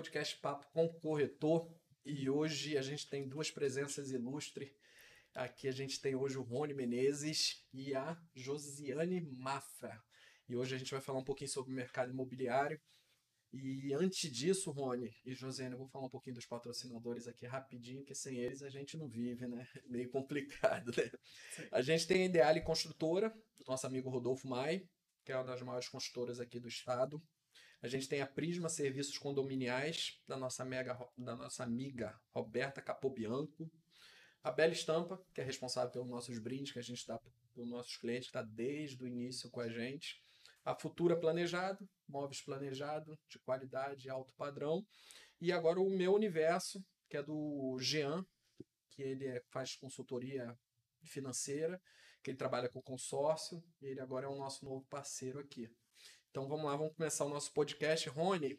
podcast Papo com o Corretor e hoje a gente tem duas presenças ilustres. Aqui a gente tem hoje o Rony Menezes e a Josiane Mafra. E hoje a gente vai falar um pouquinho sobre o mercado imobiliário. E antes disso, Rony e Josiane, eu vou falar um pouquinho dos patrocinadores aqui rapidinho, que sem eles a gente não vive, né? Meio complicado, né? Sim. A gente tem a Ideale Construtora, nosso amigo Rodolfo Mai, que é uma das maiores construtoras aqui do estado. A gente tem a Prisma Serviços Condominiais, da nossa, mega, da nossa amiga Roberta Capobianco. A Bela Estampa, que é responsável pelos nossos brindes que a gente dá para os nossos clientes, está desde o início com a gente. A Futura Planejado, móveis planejado, de qualidade alto padrão. E agora o meu universo, que é do Jean, que ele é, faz consultoria financeira, que ele trabalha com consórcio, e ele agora é o nosso novo parceiro aqui. Então vamos lá, vamos começar o nosso podcast. Rony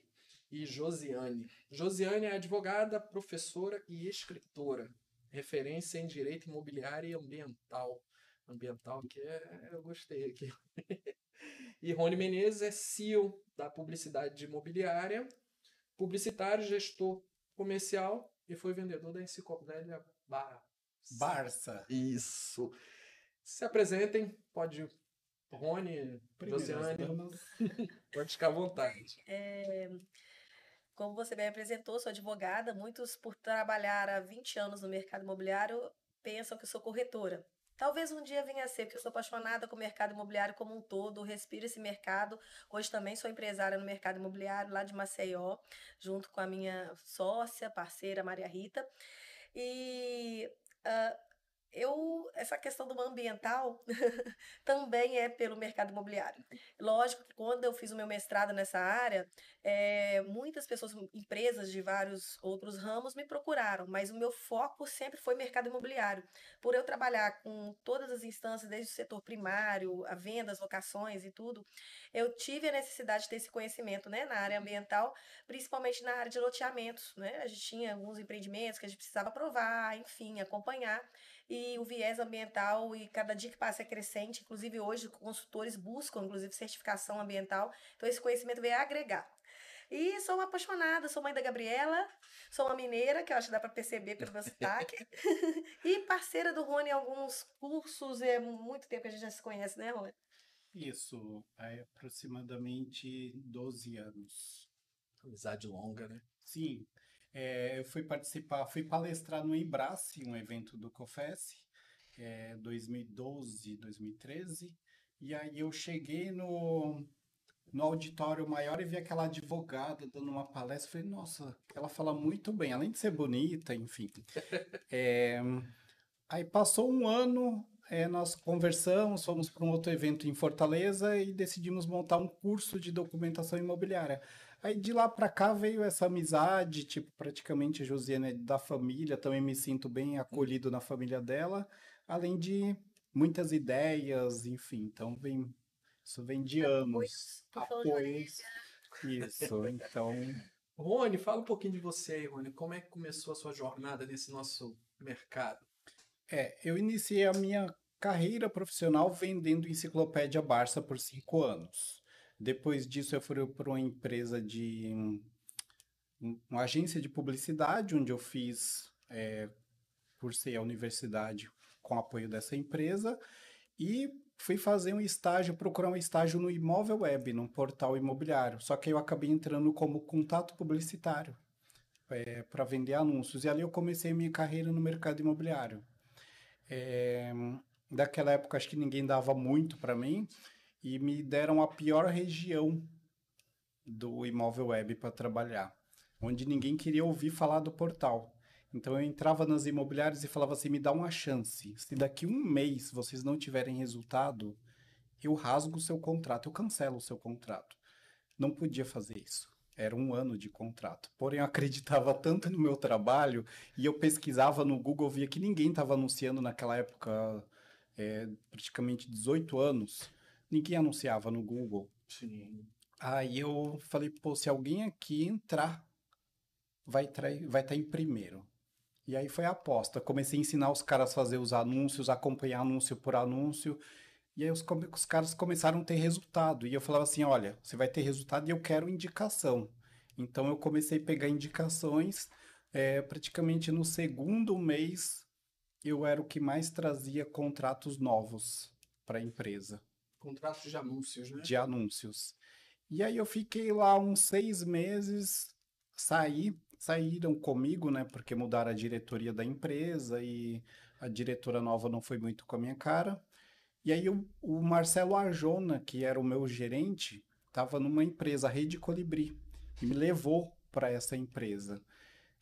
e Josiane. Josiane é advogada, professora e escritora, referência em direito imobiliário e ambiental. Ambiental que é, eu gostei aqui. e Rony Menezes é CEO da publicidade imobiliária, publicitário, gestor comercial e foi vendedor da enciclopédia Barça. Barça. Isso. Se apresentem, pode Rony, Josiane, pode ficar à vontade. É, como você bem apresentou, sou advogada. Muitos, por trabalhar há 20 anos no mercado imobiliário, pensam que eu sou corretora. Talvez um dia venha a ser, porque eu sou apaixonada com o mercado imobiliário como um todo, respiro esse mercado. Hoje também sou empresária no mercado imobiliário, lá de Maceió, junto com a minha sócia, parceira Maria Rita. E uh, eu essa questão do ambiental também é pelo mercado imobiliário. Lógico que quando eu fiz o meu mestrado nessa área, é, muitas pessoas, empresas de vários outros ramos me procuraram, mas o meu foco sempre foi mercado imobiliário. Por eu trabalhar com todas as instâncias, desde o setor primário, a vendas, locações e tudo, eu tive a necessidade de ter esse conhecimento né, na área ambiental, principalmente na área de loteamentos. Né? A gente tinha alguns empreendimentos que a gente precisava aprovar, enfim, acompanhar e o viés ambiental e cada dia que passa é crescente, inclusive hoje consultores buscam inclusive certificação ambiental, então esse conhecimento veio agregar. E sou uma apaixonada, sou mãe da Gabriela, sou uma mineira, que eu acho que dá para perceber pelo meu sotaque, e parceira do Rony em alguns cursos, é muito tempo que a gente já se conhece, né, Rony? Isso, é aproximadamente 12 anos. Amizade longa, né? Sim. É, eu fui participar, fui palestrar no Embrace, um evento do COFES, é, 2012, 2013, e aí eu cheguei no, no auditório maior e vi aquela advogada dando uma palestra, falei, nossa, ela fala muito bem, além de ser bonita, enfim. É, aí passou um ano, é, nós conversamos, fomos para um outro evento em Fortaleza e decidimos montar um curso de documentação imobiliária. Aí de lá para cá veio essa amizade, tipo, praticamente a Josiane é da família, também me sinto bem acolhido na família dela, além de muitas ideias, enfim, então vem isso vem de anos. Apoios. Isso, então. Rony, fala um pouquinho de você, Rony. Como é que começou a sua jornada nesse nosso mercado? É, eu iniciei a minha carreira profissional vendendo enciclopédia Barça por cinco anos. Depois disso, eu fui para uma empresa de. uma agência de publicidade, onde eu fiz, é, por ser a universidade, com apoio dessa empresa, e fui fazer um estágio, procurar um estágio no Imóvel Web, num portal imobiliário. Só que eu acabei entrando como contato publicitário é, para vender anúncios. E ali eu comecei minha carreira no mercado imobiliário. É, daquela época, acho que ninguém dava muito para mim e me deram a pior região do imóvel web para trabalhar, onde ninguém queria ouvir falar do portal. Então eu entrava nas imobiliárias e falava assim: me dá uma chance. Se daqui um mês vocês não tiverem resultado, eu rasgo o seu contrato, eu cancelo o seu contrato. Não podia fazer isso. Era um ano de contrato. Porém, eu acreditava tanto no meu trabalho e eu pesquisava no Google, via que ninguém estava anunciando naquela época, é, praticamente 18 anos ninguém anunciava no Google. Sim. Aí eu falei, pô, se alguém aqui entrar, vai estar vai tá em primeiro. E aí foi a aposta. Comecei a ensinar os caras a fazer os anúncios, acompanhar anúncio por anúncio. E aí os, os caras começaram a ter resultado. E eu falava assim: olha, você vai ter resultado e eu quero indicação. Então eu comecei a pegar indicações. É, praticamente no segundo mês eu era o que mais trazia contratos novos para a empresa. Contratos de anúncios, né? De anúncios. E aí eu fiquei lá uns seis meses, saí, saíram comigo, né? Porque mudaram a diretoria da empresa e a diretora nova não foi muito com a minha cara. E aí o, o Marcelo Arjona, que era o meu gerente, estava numa empresa, a Rede Colibri, e me levou para essa empresa.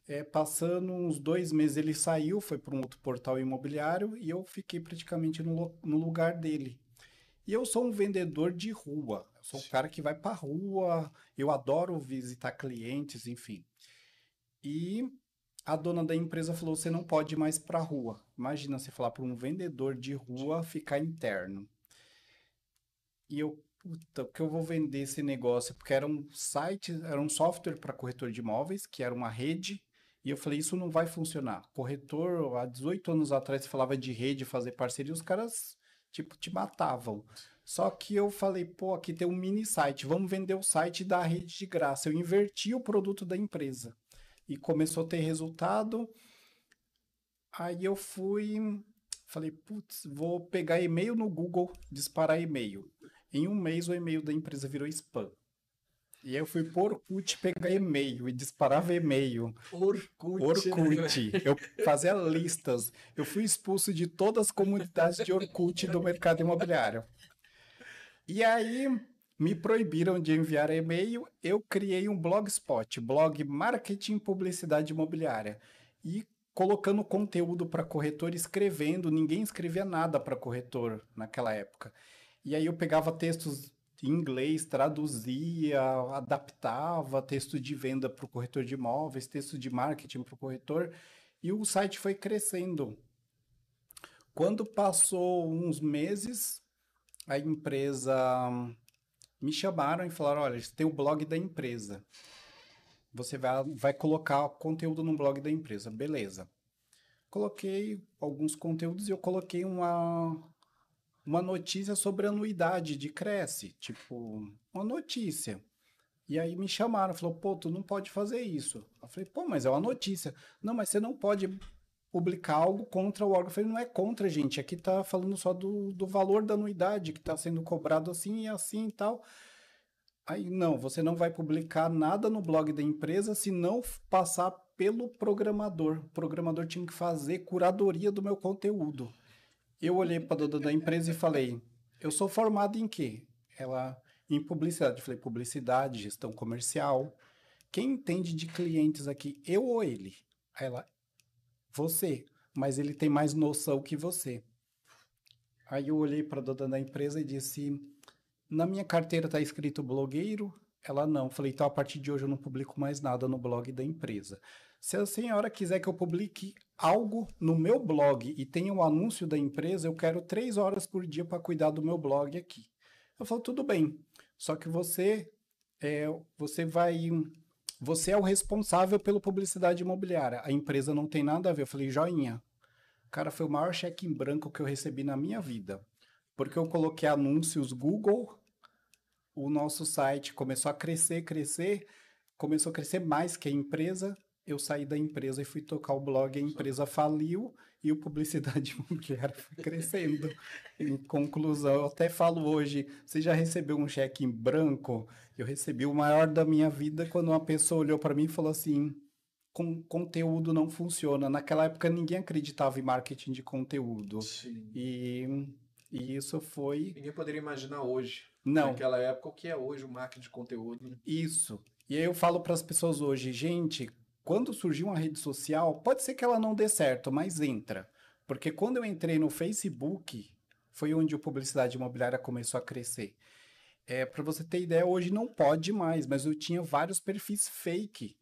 É, passando uns dois meses ele saiu, foi para um outro portal imobiliário e eu fiquei praticamente no, no lugar dele. E eu sou um vendedor de rua, eu sou um cara que vai para rua, eu adoro visitar clientes, enfim. E a dona da empresa falou: você não pode ir mais para a rua. Imagina você falar para um vendedor de rua ficar interno. E eu, puta, que eu vou vender esse negócio? Porque era um site, era um software para corretor de imóveis, que era uma rede. E eu falei: isso não vai funcionar. Corretor, há 18 anos atrás, falava de rede, fazer parceria, os caras, tipo, te matavam. Só que eu falei, pô, aqui tem um mini site, vamos vender o site da rede de graça. Eu inverti o produto da empresa e começou a ter resultado. Aí eu fui, falei, putz, vou pegar e-mail no Google, disparar e-mail. Em um mês o e-mail da empresa virou spam. E aí eu fui por Orkut pegar e-mail e disparava e-mail. Orkut. Orkut. Né? Eu fazia listas. Eu fui expulso de todas as comunidades de Orkut do mercado imobiliário. E aí me proibiram de enviar e-mail, eu criei um blogspot, blog Marketing Publicidade Imobiliária. E colocando conteúdo para corretor, escrevendo, ninguém escrevia nada para corretor naquela época. E aí eu pegava textos em inglês, traduzia, adaptava texto de venda para o corretor de imóveis, texto de marketing para o corretor, e o site foi crescendo. Quando passou uns meses, a empresa me chamaram e falaram: olha, tem o blog da empresa. Você vai, vai colocar conteúdo no blog da empresa. Beleza. Coloquei alguns conteúdos e eu coloquei uma, uma notícia sobre anuidade de Cresce. Tipo, uma notícia. E aí me chamaram, falou, pô, tu não pode fazer isso. Eu falei, pô, mas é uma notícia. Não, mas você não pode publicar algo contra o órgão. Eu falei, não é contra, gente. Aqui tá falando só do, do valor da anuidade que está sendo cobrado assim e assim e tal. Aí, não, você não vai publicar nada no blog da empresa se não passar pelo programador. O programador tinha que fazer curadoria do meu conteúdo. Eu olhei para a dona da empresa e falei, eu sou formado em quê? Ela, em publicidade. Eu falei, publicidade, gestão comercial. Quem entende de clientes aqui, eu ou ele? Aí ela, você, mas ele tem mais noção que você. Aí eu olhei para a dona da empresa e disse: Na minha carteira está escrito blogueiro? Ela não. Falei: Então a partir de hoje eu não publico mais nada no blog da empresa. Se a senhora quiser que eu publique algo no meu blog e tenha um anúncio da empresa, eu quero três horas por dia para cuidar do meu blog aqui. Eu falo: Tudo bem. Só que você, é, você vai você é o responsável pela publicidade imobiliária. A empresa não tem nada a ver. Eu falei, joinha. Cara, foi o maior cheque em branco que eu recebi na minha vida. Porque eu coloquei anúncios Google, o nosso site começou a crescer, crescer, começou a crescer mais que a empresa. Eu saí da empresa e fui tocar o blog, a empresa faliu e o publicidade imobiliária foi crescendo. em conclusão, eu até falo hoje, você já recebeu um cheque em branco? Eu recebi o maior da minha vida quando uma pessoa olhou para mim e falou assim: com conteúdo não funciona. Naquela época ninguém acreditava em marketing de conteúdo. Sim. E, e isso foi. Ninguém poderia imaginar hoje. Não. Naquela época o que é hoje o marketing de conteúdo. Né? Isso. E aí eu falo para as pessoas hoje, gente, quando surgiu uma rede social, pode ser que ela não dê certo, mas entra. Porque quando eu entrei no Facebook, foi onde a publicidade imobiliária começou a crescer. É, para você ter ideia, hoje não pode mais, mas eu tinha vários perfis fake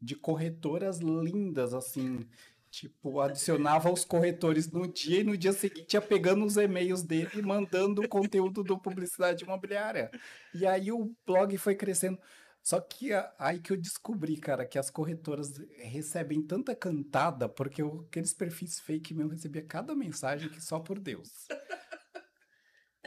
de corretoras lindas, assim. Tipo, adicionava os corretores no dia e no dia seguinte ia pegando os e-mails dele e mandando o conteúdo do publicidade imobiliária. E aí o blog foi crescendo. Só que aí que eu descobri, cara, que as corretoras recebem tanta cantada, porque eu, aqueles perfis fake meu recebia cada mensagem que só por Deus.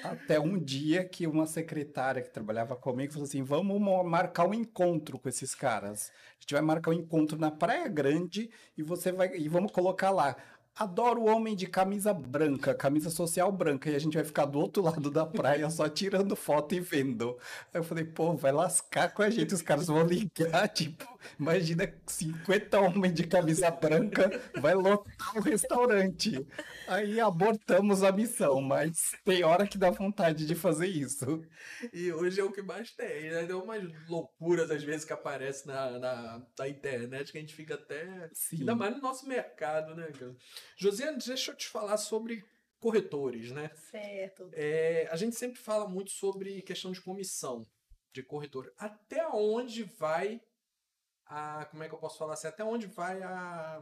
Até um dia que uma secretária que trabalhava comigo falou assim: vamos marcar um encontro com esses caras. A gente vai marcar um encontro na Praia Grande e você vai e vamos colocar lá Adoro o homem de camisa branca, camisa social branca, e a gente vai ficar do outro lado da praia só tirando foto e vendo. Aí eu falei, pô, vai lascar com a gente, os caras vão ligar, tipo, imagina 50 homens de camisa branca, vai lotar o restaurante. Aí abortamos a missão, mas tem hora que dá vontade de fazer isso. E hoje é o que mais tem, né? Tem umas loucuras às vezes que aparecem na, na, na internet que a gente fica até. Sim. Ainda mais no nosso mercado, né, cara? Josiane, deixa eu te falar sobre corretores, né? Certo. É, a gente sempre fala muito sobre questão de comissão de corretor. Até onde vai a. Como é que eu posso falar assim? Até onde vai a.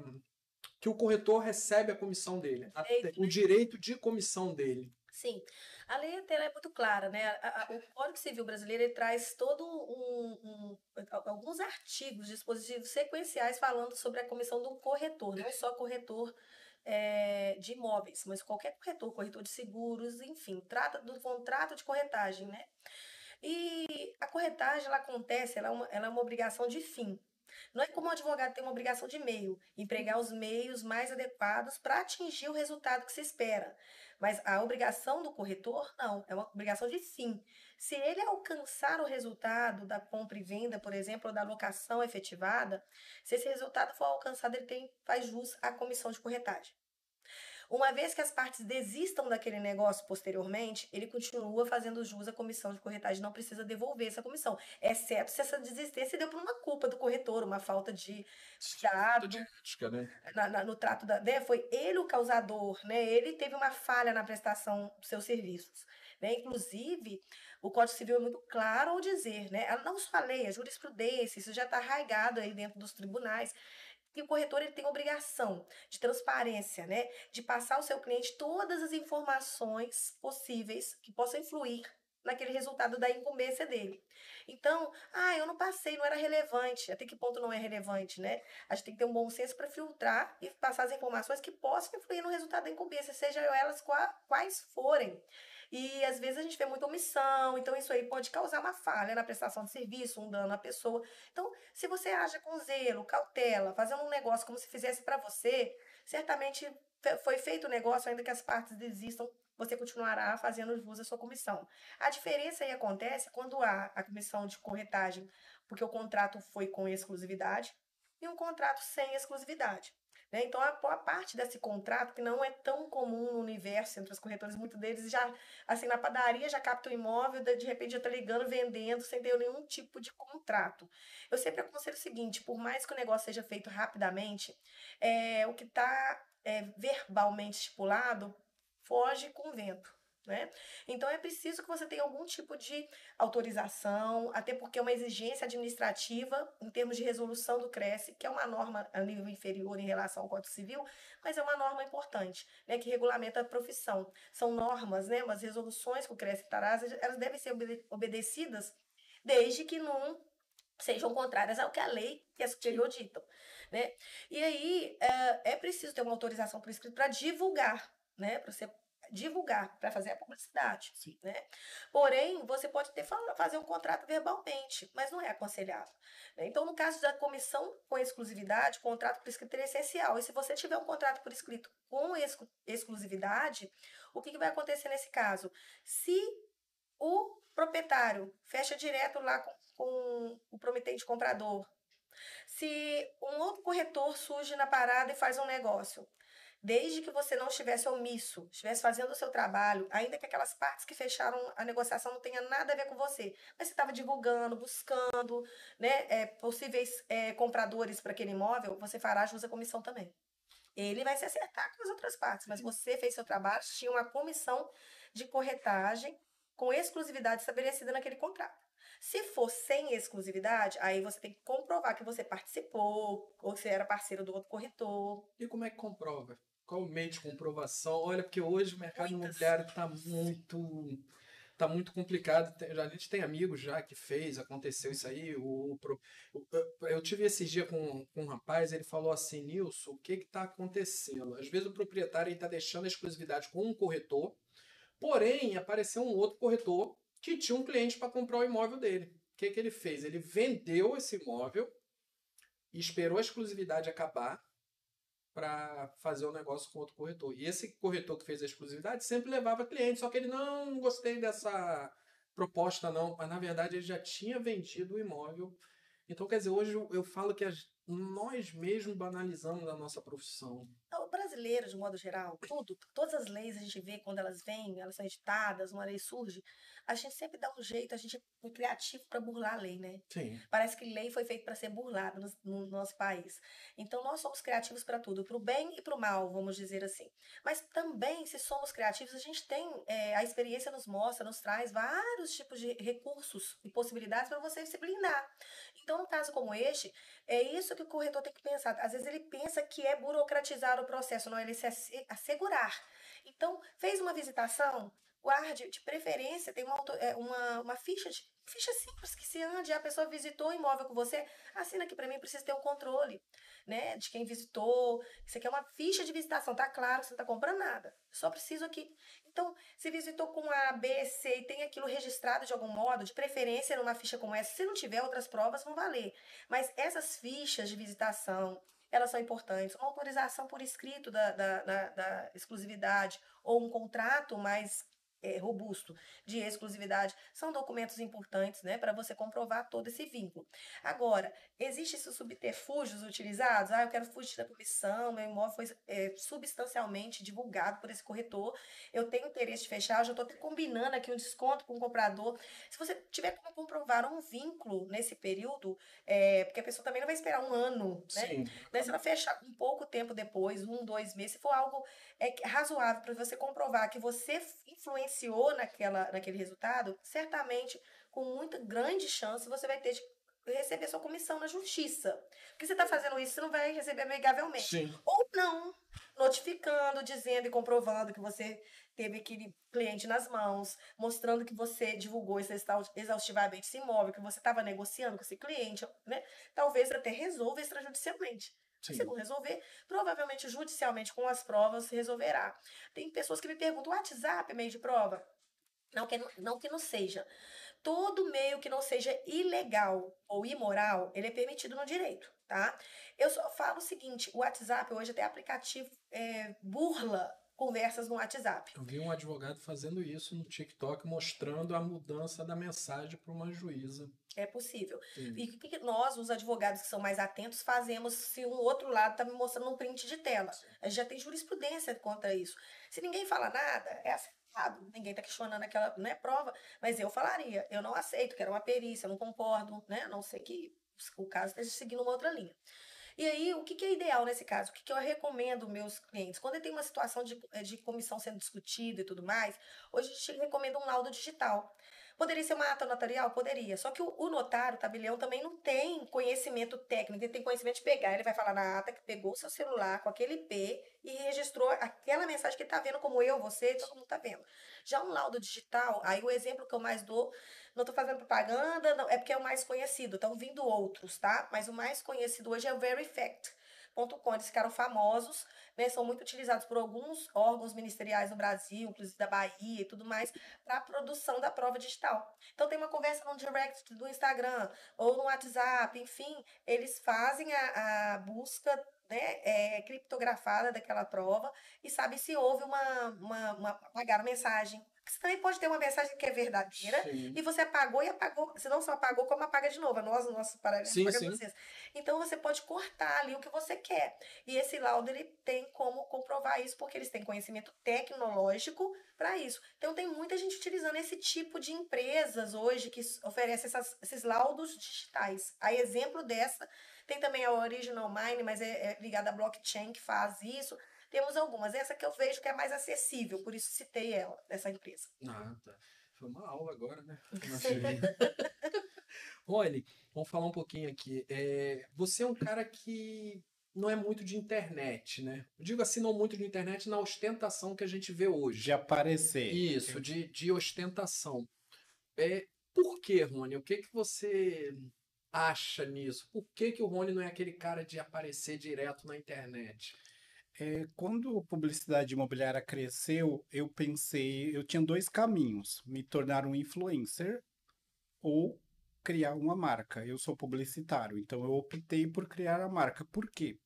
Que o corretor recebe a comissão dele. Até, o direito de comissão dele. Sim. A lei é muito clara, né? A, a, o Código Civil brasileiro ele traz todo um, um, alguns artigos, dispositivos sequenciais falando sobre a comissão do corretor, não só corretor é, de imóveis, mas qualquer corretor, corretor de seguros, enfim, trata do contrato de corretagem, né? E a corretagem, ela acontece, ela é uma, ela é uma obrigação de fim. Não é como o advogado tem uma obrigação de meio, empregar os meios mais adequados para atingir o resultado que se espera. Mas a obrigação do corretor, não, é uma obrigação de fim. Se ele alcançar o resultado da compra e venda, por exemplo, ou da locação efetivada, se esse resultado for alcançado, ele tem, faz jus à comissão de corretagem. Uma vez que as partes desistam daquele negócio posteriormente, ele continua fazendo jus à comissão de corretagem, não precisa devolver essa comissão, exceto se essa desistência deu por uma culpa do corretor, uma falta de trato, de ética, né? Na, na, no trato da, né? Foi ele o causador, né? Ele teve uma falha na prestação dos seus serviços, né? Inclusive, o Código Civil é muito claro ao dizer, né? Não só a lei, a jurisprudência, isso já está arraigado aí dentro dos tribunais, que o corretor ele tem obrigação de transparência, né? De passar ao seu cliente todas as informações possíveis que possam influir naquele resultado da incumbência dele. Então, ah, eu não passei, não era relevante. Até que ponto não é relevante, né? A gente tem que ter um bom senso para filtrar e passar as informações que possam influir no resultado da incumbência, sejam elas quais forem. E às vezes a gente vê muita omissão, então isso aí pode causar uma falha na prestação de serviço, um dano à pessoa. Então, se você age com zelo, cautela, fazendo um negócio como se fizesse para você, certamente foi feito o negócio, ainda que as partes desistam, você continuará fazendo jus à sua comissão. A diferença aí acontece quando há a comissão de corretagem, porque o contrato foi com exclusividade, e um contrato sem exclusividade. Né? Então, a, a parte desse contrato, que não é tão comum no universo entre os corretores, muitos deles já, assim, na padaria já capta o imóvel, de repente já está ligando, vendendo, sem ter nenhum tipo de contrato. Eu sempre aconselho o seguinte: por mais que o negócio seja feito rapidamente, é, o que está é, verbalmente estipulado foge com o vento. Né? Então é preciso que você tenha algum tipo de autorização, até porque é uma exigência administrativa em termos de resolução do CRESSE, que é uma norma a nível inferior em relação ao Código Civil, mas é uma norma importante, né, que regulamenta a profissão. São normas, né, umas resoluções que o CRESSE traz, elas devem ser obedecidas desde que não sejam contrárias ao que a lei e a superior ditam. Né? E aí é, é preciso ter uma autorização por escrito para divulgar, né, para você divulgar, para fazer a publicidade. Sim. Né? Porém, você pode ter fazer um contrato verbalmente, mas não é aconselhável. Né? Então, no caso da comissão com exclusividade, o contrato por escrito é essencial. E se você tiver um contrato por escrito com exclu exclusividade, o que, que vai acontecer nesse caso? Se o proprietário fecha direto lá com, com o prometente comprador, se um outro corretor surge na parada e faz um negócio, desde que você não estivesse omisso, estivesse fazendo o seu trabalho, ainda que aquelas partes que fecharam a negociação não tenham nada a ver com você, mas você estava divulgando, buscando né, é, possíveis é, compradores para aquele imóvel, você fará jus à comissão também. Ele vai se acertar com as outras partes, mas você fez seu trabalho, tinha uma comissão de corretagem com exclusividade estabelecida naquele contrato. Se for sem exclusividade, aí você tem que comprovar que você participou, ou que você era parceiro do outro corretor. E como é que comprova? De comprovação? Olha, porque hoje o mercado Muitas. imobiliário está muito tá muito complicado. A gente tem amigos já que fez, aconteceu isso aí. O, eu tive esse dia com, com um rapaz, ele falou assim, Nilson, o que está acontecendo? Às vezes o proprietário está deixando a exclusividade com um corretor, Porém, apareceu um outro corretor que tinha um cliente para comprar o imóvel dele. O que, que ele fez? Ele vendeu esse imóvel e esperou a exclusividade acabar para fazer o um negócio com outro corretor. E esse corretor que fez a exclusividade sempre levava cliente, só que ele não, gostei dessa proposta não, mas na verdade ele já tinha vendido o imóvel. Então, quer dizer, hoje eu falo que as, nós mesmos banalizamos a nossa profissão. O brasileiro, de modo geral, tudo, todas as leis a gente vê quando elas vêm, elas são editadas, uma lei surge, a gente sempre dá um jeito, a gente é criativo para burlar a lei, né? Sim. Parece que lei foi feita para ser burlada no, no, nosso país. Então nós somos criativos para tudo, para o bem e para o mal, vamos dizer assim. Mas também, se somos criativos, a gente tem é, a experiência nos mostra, nos traz vários tipos de recursos e possibilidades para você se blindar. Então, num caso como este, é isso que o corretor tem que pensar. Às vezes ele pensa que é burocratizar o processo, não, ele se assegurar. Então, fez uma visitação, guarde, de preferência, tem uma, é, uma, uma ficha de ficha simples que se ande, a pessoa visitou o imóvel com você, assina aqui para mim, precisa ter um controle, né, de quem visitou. Isso aqui é uma ficha de visitação, tá claro, você não tá comprando nada. Só preciso aqui. Então, se visitou com A, B, C e tem aquilo registrado de algum modo, de preferência numa ficha como essa, se não tiver outras provas, vão valer. Mas essas fichas de visitação, elas são importantes. Uma autorização por escrito da, da, da, da exclusividade ou um contrato mais é, robusto de exclusividade são documentos importantes né, para você comprovar todo esse vínculo. Agora, existem esses subterfúgios utilizados? Ah, eu quero fugir da comissão, meu imóvel foi é, substancialmente divulgado por esse corretor, eu tenho interesse de fechar, eu já estou combinando aqui um desconto com o comprador. Se você tiver como comprovar um vínculo nesse período, é, porque a pessoa também não vai esperar um ano, né? Sim. Né, se ela fechar um pouco tempo depois, um, dois meses, se for algo é, razoável para você comprovar que você influencia influenciou naquela, naquele resultado, certamente, com muita grande chance, você vai ter de receber sua comissão na justiça. Porque você está fazendo isso, você não vai receber amigavelmente. Sim. Ou não, notificando, dizendo e comprovando que você teve aquele cliente nas mãos, mostrando que você divulgou exaustivamente esse imóvel, que você estava negociando com esse cliente, né? Talvez até resolva extrajudicialmente. Sim. Se não resolver, provavelmente judicialmente com as provas resolverá. Tem pessoas que me perguntam: o WhatsApp é meio de prova? Não que, não que não seja. Todo meio que não seja ilegal ou imoral, ele é permitido no direito, tá? Eu só falo o seguinte: o WhatsApp hoje até aplicativo é, burla conversas no WhatsApp. Eu vi um advogado fazendo isso no TikTok, mostrando a mudança da mensagem para uma juíza. É possível. Sim. E o que nós, os advogados que são mais atentos, fazemos se um outro lado está me mostrando um print de tela? A gente já tem jurisprudência contra isso. Se ninguém fala nada, é acertado. Ninguém está questionando aquela né, prova, mas eu falaria, eu não aceito, quero uma perícia, eu não concordo, né? A não ser que o caso esteja seguindo uma outra linha. E aí, o que, que é ideal nesse caso? O que, que eu recomendo meus clientes? Quando tem uma situação de, eh, de comissão sendo discutida e tudo mais, hoje a gente recomenda um laudo digital. Poderia ser uma ata notarial? Poderia. Só que o, o notário, o tabelião, também não tem conhecimento técnico, ele tem conhecimento de pegar. Ele vai falar na ata que pegou o seu celular com aquele IP e registrou aquela mensagem que ele está vendo, como eu, você, todo mundo está vendo. Já um laudo digital, aí o exemplo que eu mais dou, não estou fazendo propaganda, não, é porque é o mais conhecido, estão vindo outros, tá? Mas o mais conhecido hoje é o Verifact .com, eles ficaram famosos, né, são muito utilizados por alguns órgãos ministeriais no Brasil, inclusive da Bahia e tudo mais, para a produção da prova digital. Então tem uma conversa no direct do Instagram ou no WhatsApp, enfim, eles fazem a, a busca né, é, criptografada daquela prova e sabe se houve uma, uma, uma apagaram mensagem. Você também pode ter uma mensagem que é verdadeira sim. e você apagou e apagou. Você não só apagou, como apaga de novo. Nós, no nosso paralelo, apagamos vocês. Então você pode cortar ali o que você quer. E esse laudo ele tem como comprovar isso, porque eles têm conhecimento tecnológico para isso. Então tem muita gente utilizando esse tipo de empresas hoje que oferecem essas, esses laudos digitais. A exemplo dessa tem também a Original Mine, mas é, é ligada à blockchain que faz isso. Temos algumas. Essa que eu vejo que é mais acessível, por isso citei ela, essa empresa. Ah, tá. Foi uma aula agora, né? Olha, vamos falar um pouquinho aqui. É, você é um cara que não é muito de internet, né? Eu digo assim, não muito de internet na ostentação que a gente vê hoje. De aparecer. Isso, de, de ostentação. É, por que, Rony? O que, que você acha nisso? Por que, que o Rony não é aquele cara de aparecer direto na internet? É, quando a publicidade imobiliária cresceu, eu pensei, eu tinha dois caminhos: me tornar um influencer ou criar uma marca. Eu sou publicitário, então eu optei por criar a marca. Por quê?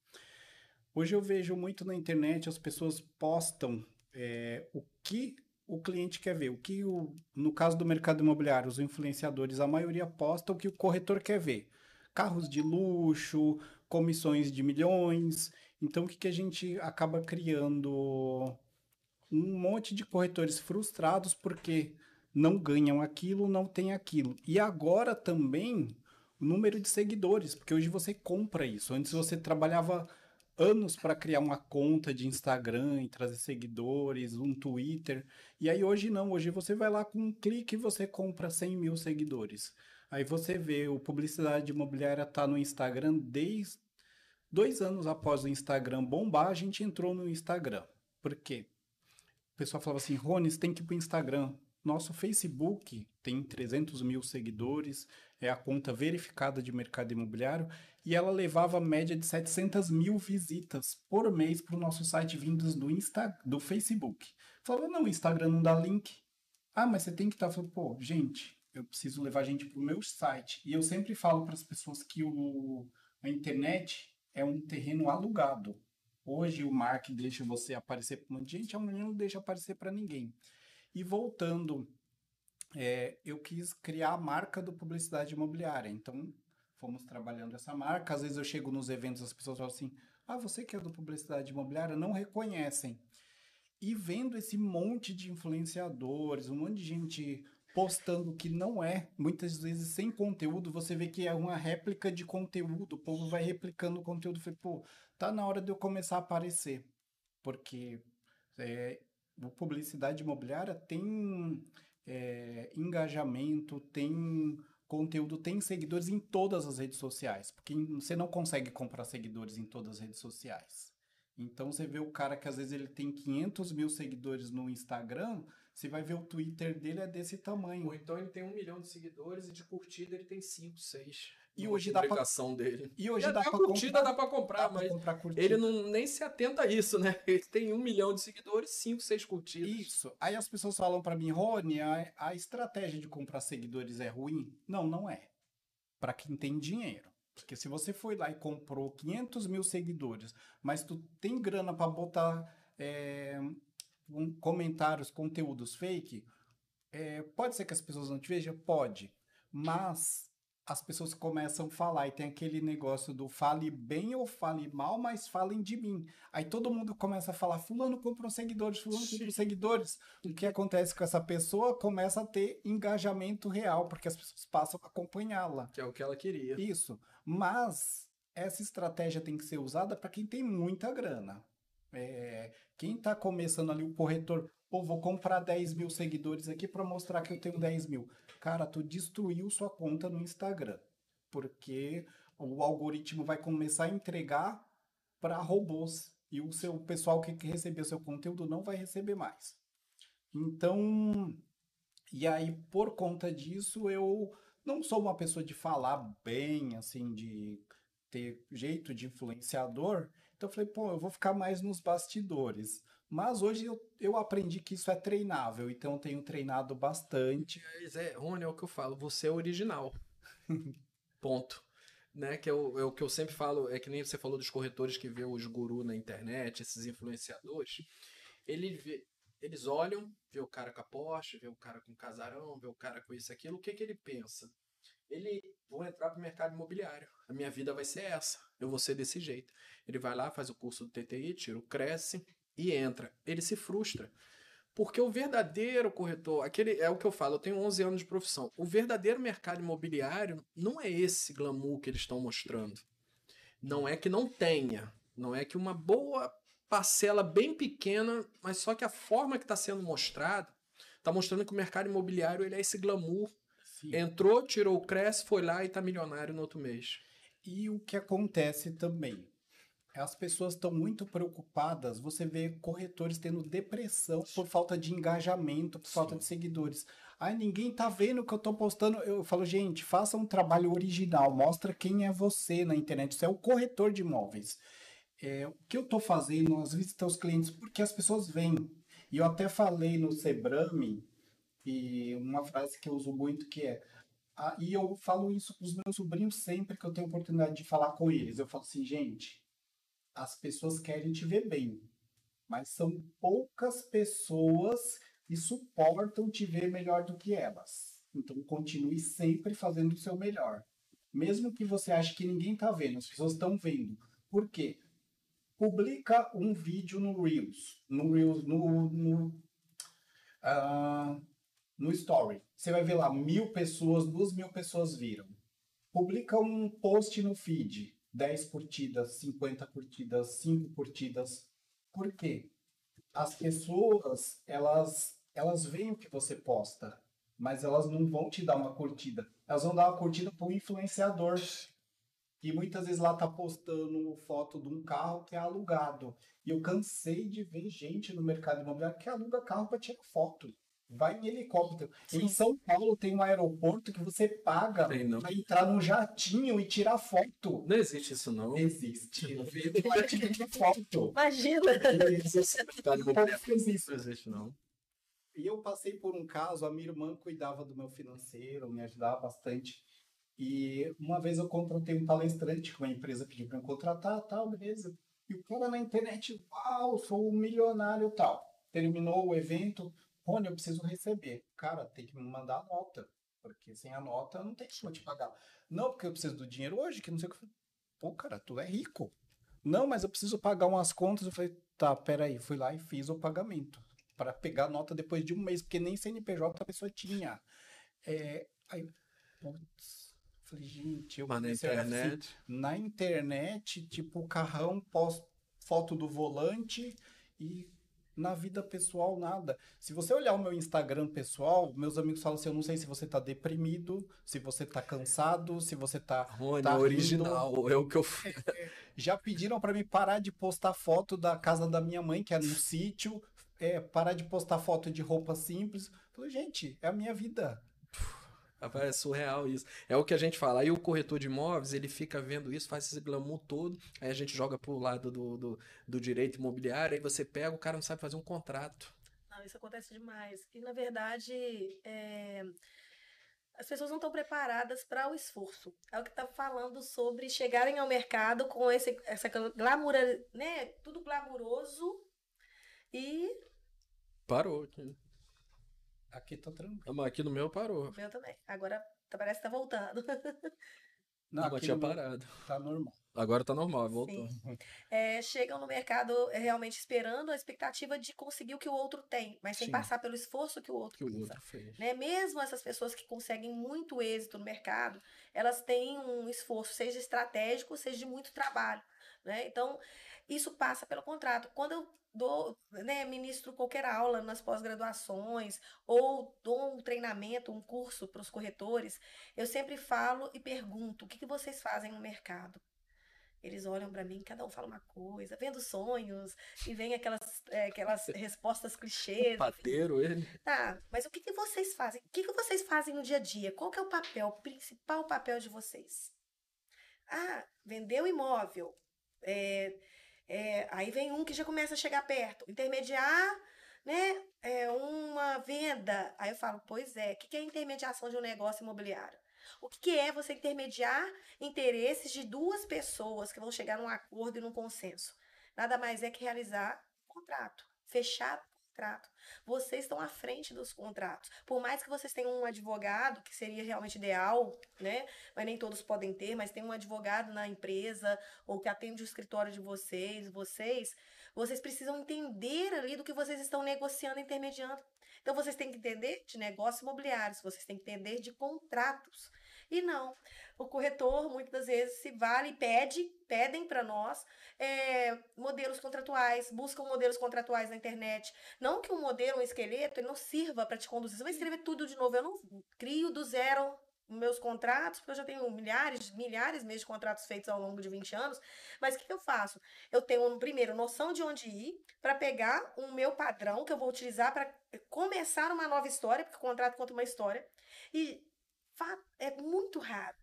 Hoje eu vejo muito na internet as pessoas postam é, o que o cliente quer ver, o que o, no caso do mercado imobiliário, os influenciadores, a maioria posta o que o corretor quer ver. Carros de luxo, comissões de milhões. Então, o que, que a gente acaba criando? Um monte de corretores frustrados porque não ganham aquilo, não tem aquilo. E agora também o número de seguidores, porque hoje você compra isso. Antes você trabalhava anos para criar uma conta de Instagram e trazer seguidores, um Twitter. E aí hoje não, hoje você vai lá com um clique e você compra 100 mil seguidores. Aí você vê, o publicidade imobiliária tá no Instagram desde dois anos após o Instagram bombar, a gente entrou no Instagram. Por quê? O pessoal falava assim, você tem que ir pro Instagram. Nosso Facebook tem 300 mil seguidores, é a conta verificada de mercado imobiliário, e ela levava média de 700 mil visitas por mês para o nosso site vindos do, Insta, do Facebook. Falava, não, o Instagram não dá link. Ah, mas você tem que estar. Falando, pô, gente, eu preciso levar gente para o meu site. E eu sempre falo para as pessoas que o, a internet é um terreno alugado. Hoje o Mark deixa você aparecer para um monte de gente, amanhã não deixa aparecer para ninguém. E voltando, é, eu quis criar a marca do publicidade imobiliária. Então, fomos trabalhando essa marca. Às vezes eu chego nos eventos, as pessoas falam assim: ah, você que é do publicidade imobiliária, não reconhecem. E vendo esse monte de influenciadores, um monte de gente postando que não é, muitas vezes sem conteúdo, você vê que é uma réplica de conteúdo, o povo vai replicando o conteúdo, falei, pô, tá na hora de eu começar a aparecer, porque é, publicidade imobiliária tem é, engajamento, tem conteúdo, tem seguidores em todas as redes sociais, porque você não consegue comprar seguidores em todas as redes sociais. Então você vê o cara que às vezes ele tem 500 mil seguidores no Instagram, você vai ver o Twitter dele é desse tamanho. Ou então ele tem um milhão de seguidores e de curtida ele tem 5, 6. E hoje dá pra... dele. E hoje e dá pra curtida comprar. dá pra comprar, dá mas pra comprar ele não, nem se atenta a isso, né? Ele tem um milhão de seguidores, 5, 6 curtidas. Isso. Aí as pessoas falam para mim, Rony, a, a estratégia de comprar seguidores é ruim? Não, não é. Para quem tem dinheiro. Porque se você foi lá e comprou 500 mil seguidores, mas tu tem grana para botar é, comentários, conteúdos fake, é, pode ser que as pessoas não te vejam? Pode. Mas as pessoas começam a falar e tem aquele negócio do fale bem ou fale mal, mas falem de mim. Aí todo mundo começa a falar, fulano comprou seguidores, fulano comprou seguidores. O que acontece com essa pessoa começa a ter engajamento real, porque as pessoas passam a acompanhá-la. Que é o que ela queria. Isso. Mas essa estratégia tem que ser usada para quem tem muita grana. É, quem está começando ali, o corretor, pô, vou comprar 10 mil seguidores aqui para mostrar que eu tenho 10 mil. Cara, tu destruiu sua conta no Instagram. Porque o algoritmo vai começar a entregar para robôs. E o seu pessoal que recebeu seu conteúdo não vai receber mais. Então, e aí, por conta disso, eu não sou uma pessoa de falar bem, assim, de ter jeito de influenciador. Então eu falei, pô, eu vou ficar mais nos bastidores. Mas hoje eu, eu aprendi que isso é treinável, então eu tenho treinado bastante. Mas é, Rony, é o que eu falo, você é original. Ponto. Né, que é o, é o que eu sempre falo, é que nem você falou dos corretores que vê os gurus na internet, esses influenciadores. Ele vê, eles olham, vê o cara com a Porsche, vê o cara com casarão, vê o cara com isso aquilo, o que, que ele pensa? Ele, vou entrar para o mercado imobiliário, a minha vida vai ser essa, eu vou ser desse jeito. Ele vai lá, faz o curso do TTI, tira o Cresce e entra. Ele se frustra. Porque o verdadeiro corretor, aquele é o que eu falo, eu tenho 11 anos de profissão. O verdadeiro mercado imobiliário não é esse glamour que eles estão mostrando. Não é que não tenha, não é que uma boa parcela bem pequena, mas só que a forma que está sendo mostrado está mostrando que o mercado imobiliário ele é esse glamour. Sim. Entrou, tirou o Cresce, foi lá e está milionário no outro mês. E o que acontece também? As pessoas estão muito preocupadas. Você vê corretores tendo depressão por falta de engajamento, por Sim. falta de seguidores. Aí ninguém tá vendo o que eu tô postando. Eu falo, gente, faça um trabalho original, mostra quem é você na internet. Você é o corretor de imóveis. é, o que eu estou fazendo às visitas aos clientes, porque as pessoas vêm. E eu até falei no Sebrame, e uma frase que eu uso muito que é, ah, e eu falo isso para os meus sobrinhos sempre que eu tenho oportunidade de falar com eles. Eu falo assim, gente, as pessoas querem te ver bem, mas são poucas pessoas que suportam te ver melhor do que elas. Então continue sempre fazendo o seu melhor. Mesmo que você ache que ninguém está vendo, as pessoas estão vendo. Por quê? publica um vídeo no Reels, no Reels, no, no, uh, no Story. Você vai ver lá, mil pessoas, duas mil pessoas viram. Publica um post no feed, 10 curtidas, 50 curtidas, 5 curtidas. Por quê? As pessoas, elas, elas veem o que você posta, mas elas não vão te dar uma curtida. Elas vão dar uma curtida para o influenciador que muitas vezes lá tá postando foto de um carro que é alugado. E eu cansei de ver gente no mercado imobiliário que aluga carro para tirar foto. Vai em helicóptero. Sim. Em São Paulo tem um aeroporto que você paga para entrar num jatinho e tirar foto. Não existe isso, não. Existe. Eu vi foto. Imagina! Não existe, não. E eu passei por um caso, a minha irmã cuidava do meu financeiro, me ajudava bastante. E uma vez eu contratei um palestrante que uma empresa pediu para eu contratar, tal, beleza. E o cara na internet, uau, sou um milionário tal. Terminou o evento, Rony, eu preciso receber. Cara, tem que me mandar a nota, porque sem a nota não tem como te pagar. Não, porque eu preciso do dinheiro hoje, que não sei o que. Pô, cara, tu é rico. Não, mas eu preciso pagar umas contas. Eu falei, tá, peraí. Fui lá e fiz o pagamento. para pegar a nota depois de um mês, porque nem CNPJ a pessoa tinha. É, aí, putz, Falei, gente, eu Mas na internet. Assim, na internet, tipo, o carrão pós foto do volante e na vida pessoal nada. Se você olhar o meu Instagram pessoal, meus amigos falam assim, eu não sei se você tá deprimido, se você tá cansado, se você tá Rony, tá original, é o que eu Já pediram para mim parar de postar foto da casa da minha mãe, que é no sítio, é, parar de postar foto de roupa simples. Falei, gente, é a minha vida. É surreal isso. É o que a gente fala. Aí o corretor de imóveis, ele fica vendo isso, faz esse glamour todo, aí a gente joga pro lado do, do, do direito imobiliário, aí você pega, o cara não sabe fazer um contrato. Não, isso acontece demais. E, na verdade, é... as pessoas não estão preparadas para o esforço. É o que está falando sobre chegarem ao mercado com esse, essa glamour, né? Tudo glamuroso e... Parou aqui. Aqui tá tranquilo. Aqui no meu parou. O meu também. Agora tá, parece que tá voltando. Não, aqui tinha parado. Tá normal. Agora tá normal, voltou. É, chegam no mercado é, realmente esperando a expectativa de conseguir o que o outro tem, mas sem Sim. passar pelo esforço que o outro, que o outro fez. Né? Mesmo essas pessoas que conseguem muito êxito no mercado, elas têm um esforço, seja estratégico, seja de muito trabalho. Né? Então, isso passa pelo contrato. Quando eu dou, né, ministro qualquer aula nas pós-graduações ou dou um treinamento, um curso para os corretores, eu sempre falo e pergunto: o que, que vocês fazem no mercado? Eles olham para mim, cada um fala uma coisa, vendo sonhos, e vem aquelas, é, aquelas respostas clichês. Pateiro ele. Tá, mas o que, que vocês fazem? O que, que vocês fazem no dia a dia? Qual que é o papel, o principal papel de vocês? Ah, vender o imóvel. É, é, aí vem um que já começa a chegar perto. Intermediar né, é uma venda. Aí eu falo, pois é, o que é intermediação de um negócio imobiliário? O que é você intermediar interesses de duas pessoas que vão chegar num acordo e num consenso? Nada mais é que realizar um contrato, fechar contrato. Vocês estão à frente dos contratos. Por mais que vocês tenham um advogado, que seria realmente ideal, né? Mas nem todos podem ter, mas tem um advogado na empresa ou que atende o escritório de vocês, vocês, vocês precisam entender ali do que vocês estão negociando, intermediando. Então vocês têm que entender de negócios imobiliários, vocês têm que entender de contratos. E não, o corretor muitas das vezes se vale, pede, pedem para nós é, modelos contratuais, buscam modelos contratuais na internet. Não que um modelo, um esqueleto, ele não sirva para te conduzir. Você vai escrever tudo de novo. Eu não crio do zero meus contratos, porque eu já tenho milhares, milhares mesmo de contratos feitos ao longo de 20 anos. Mas o que, que eu faço? Eu tenho, primeiro, noção de onde ir para pegar o meu padrão que eu vou utilizar para começar uma nova história, porque o contrato conta uma história. E é muito raro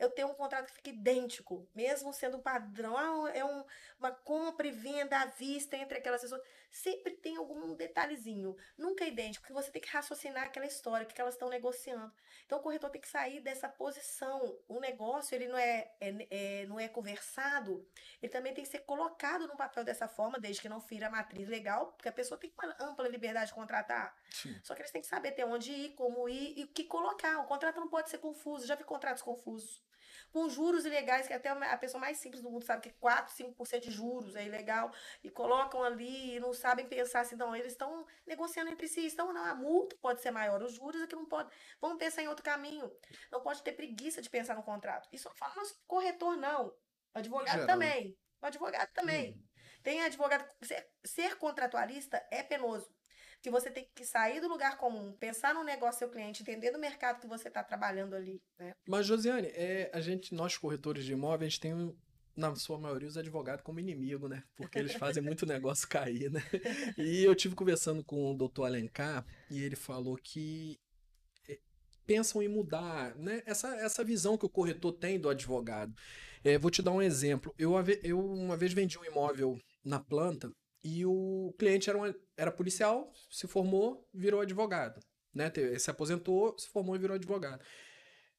eu tenho um contrato que fica idêntico, mesmo sendo um padrão. Ah, é um, uma compra e venda à vista entre aquelas pessoas. Sempre tem algum detalhezinho. Nunca é idêntico, porque você tem que raciocinar aquela história, o que elas estão negociando. Então o corretor tem que sair dessa posição. O negócio, ele não é, é, é, não é conversado, ele também tem que ser colocado no papel dessa forma, desde que não fira a matriz legal, porque a pessoa tem uma ampla liberdade de contratar. Sim. Só que eles têm que saber até onde ir, como ir e o que colocar. O contrato não pode ser confuso. Já vi contratos confusos com juros ilegais, que até a pessoa mais simples do mundo sabe que 4, 5% de juros é ilegal, e colocam ali e não sabem pensar assim, não, eles estão negociando entre si, estão, não, a multa pode ser maior, os juros é que não pode, vamos pensar em outro caminho, não pode ter preguiça de pensar no contrato. Isso não fala nosso corretor, não, o advogado Geral. também, o advogado também. Hum. Tem advogado, ser, ser contratualista é penoso, que você tem que sair do lugar comum, pensar no negócio do seu cliente, entender do mercado que você está trabalhando ali. Né? Mas, Josiane, é, a gente, nós corretores de imóveis, tem na sua maioria, os advogados como inimigo, né? Porque eles fazem muito negócio cair, né? E eu tive conversando com o doutor Alencar e ele falou que é, pensam em mudar, né? Essa, essa visão que o corretor tem do advogado. É, vou te dar um exemplo. Eu, eu uma vez vendi um imóvel na planta e o cliente era, uma, era policial, se formou, virou advogado. Né? Se aposentou, se formou e virou advogado.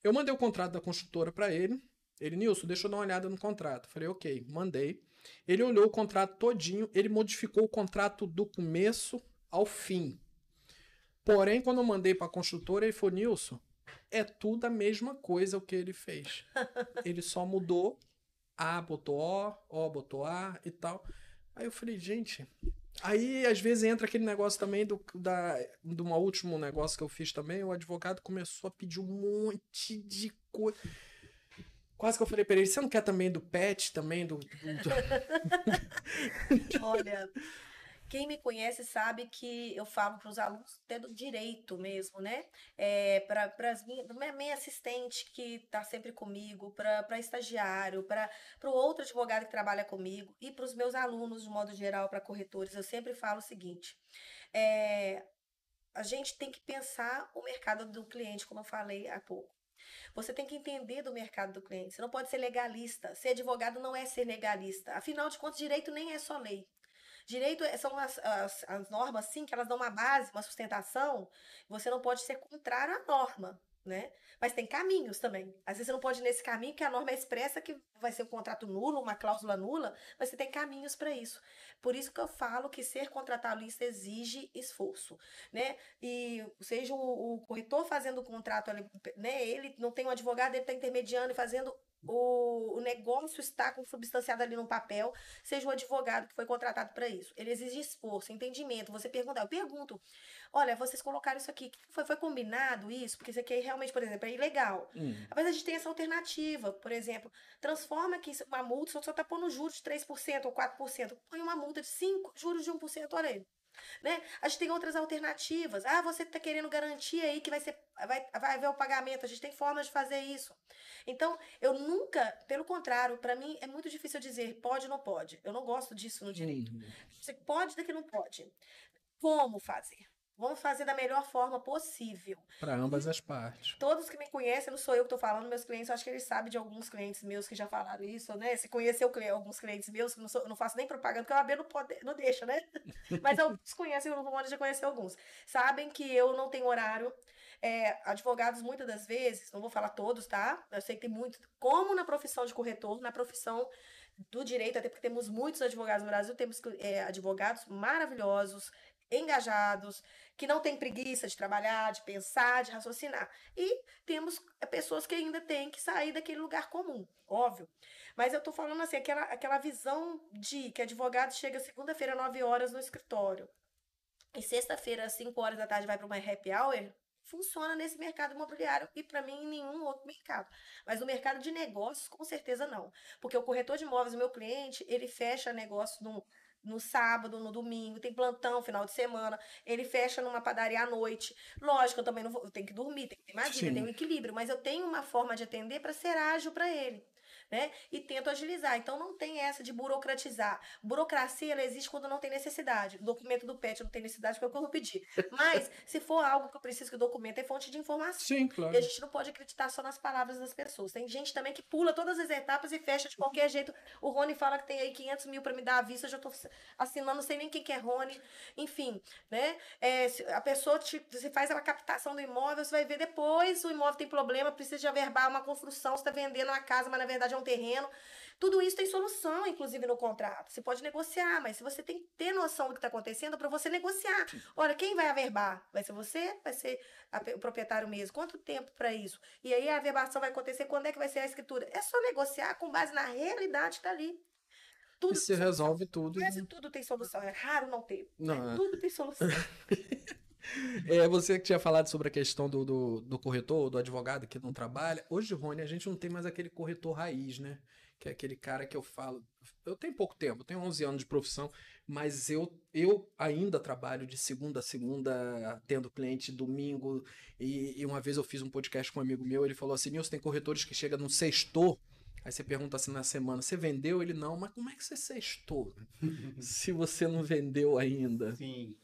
Eu mandei o contrato da construtora para ele. Ele, Nilson, deixa eu dar uma olhada no contrato. Falei, ok, mandei. Ele olhou o contrato todinho, ele modificou o contrato do começo ao fim. Porém, quando eu mandei para a construtora, ele falou, Nilson, é tudo a mesma coisa o que ele fez. ele só mudou A botou O, O botou A e tal. Aí eu falei, gente. Aí, às vezes, entra aquele negócio também do, da, de um último negócio que eu fiz também. O advogado começou a pedir um monte de coisa. Quase que eu falei pra ele, você não quer também do pet, também do. do... Olha, quem me conhece sabe que eu falo para os alunos tendo direito mesmo, né? É, para minha, minha assistente que está sempre comigo, para estagiário, para o outro advogado que trabalha comigo e para os meus alunos, de modo geral, para corretores, eu sempre falo o seguinte: é, a gente tem que pensar o mercado do cliente, como eu falei há pouco. Você tem que entender do mercado do cliente. Você não pode ser legalista. Ser advogado não é ser legalista. Afinal de contas, direito nem é só lei. Direito é, são as, as, as normas, sim, que elas dão uma base, uma sustentação. Você não pode ser contrário à norma, né? Mas tem caminhos também. Às vezes você não pode ir nesse caminho que a norma é expressa que vai ser um contrato nulo, uma cláusula nula, mas você tem caminhos para isso. Por isso que eu falo que ser contratualista exige esforço, né? E seja o, o corretor fazendo o contrato, né? Ele não tem um advogado, ele está intermediando e fazendo o, negócio está substanciado ali no papel, seja o advogado que foi contratado para isso. Ele exige esforço, entendimento. Você pergunta, eu pergunto, olha, vocês colocaram isso aqui, foi, foi combinado isso? Porque isso aqui realmente, por exemplo, é ilegal. Hum. Vezes a gente tem essa alternativa, por exemplo, transforma aqui uma multa, só está pondo juros de 3% ou 4%, põe uma multa de 5%, juros de 1%, olha aí. Né? A gente tem outras alternativas. Ah, você está querendo garantir aí que vai ser vai, vai haver o pagamento. A gente tem formas de fazer isso. Então, eu nunca, pelo contrário, para mim é muito difícil dizer pode ou não pode. Eu não gosto disso no direito. Você pode daqui não pode. Como fazer? Vamos fazer da melhor forma possível. Para ambas as partes. Todos que me conhecem, não sou eu que estou falando, meus clientes, eu acho que eles sabem de alguns clientes meus que já falaram isso, né? Se conheceu alguns clientes meus, que não, sou, não faço nem propaganda, porque a AB não, pode, não deixa, né? Mas eu desconheço, eu não já conhecer alguns. Sabem que eu não tenho horário. É, advogados, muitas das vezes, não vou falar todos, tá? Eu sei que tem muito. Como na profissão de corretor, na profissão do direito, até porque temos muitos advogados no Brasil, temos é, advogados maravilhosos, engajados, que não têm preguiça de trabalhar, de pensar, de raciocinar. E temos pessoas que ainda têm que sair daquele lugar comum, óbvio. Mas eu estou falando assim, aquela, aquela visão de que advogado chega segunda-feira, 9 horas no escritório, e sexta-feira, às 5 horas da tarde, vai para uma happy hour, funciona nesse mercado imobiliário e para mim em nenhum outro mercado. Mas no mercado de negócios, com certeza não. Porque o corretor de imóveis, o meu cliente, ele fecha negócio no, no sábado, no domingo, tem plantão final de semana, ele fecha numa padaria à noite. Lógico, eu também não vou, eu tenho que dormir, tem que ter mais vida, tem um equilíbrio, mas eu tenho uma forma de atender para ser ágil para ele. Né? E tento agilizar. Então não tem essa de burocratizar. Burocracia ela existe quando não tem necessidade. O documento do PET não tem necessidade porque eu vou pedir. Mas se for algo que eu preciso que o documento é fonte de informação. Sim, claro. E a gente não pode acreditar só nas palavras das pessoas. Tem gente também que pula todas as etapas e fecha de qualquer jeito. O Rony fala que tem aí 500 mil para me dar a vista, eu já tô assinando, não sei nem quem que é Rony. Enfim, né? É, a pessoa te, você faz a captação do imóvel, você vai ver depois o imóvel tem problema, precisa de averbar uma construção, você está vendendo uma casa, mas na verdade é um terreno. Tudo isso tem solução, inclusive, no contrato. Você pode negociar, mas se você tem que ter noção do que está acontecendo para você negociar. Olha, quem vai averbar? Vai ser você? Vai ser a, o proprietário mesmo? Quanto tempo para isso? E aí a averbação vai acontecer, quando é que vai ser a escritura? É só negociar com base na realidade que está ali. Tudo e se resolve tudo. Quase tudo tem solução. É raro não ter. Não, é. Tudo tem solução. É, você que tinha falado sobre a questão do, do, do, corretor, do advogado que não trabalha. Hoje, Rony, a gente não tem mais aquele corretor raiz, né? Que é aquele cara que eu falo. Eu tenho pouco tempo, tenho 11 anos de profissão, mas eu, eu ainda trabalho de segunda a segunda, tendo cliente domingo. E, e uma vez eu fiz um podcast com um amigo meu, ele falou assim: Nilson, tem corretores que chegam no sextor. Aí você pergunta assim na semana, você vendeu? Ele não, mas como é que você sextou? se você não vendeu ainda? Sim.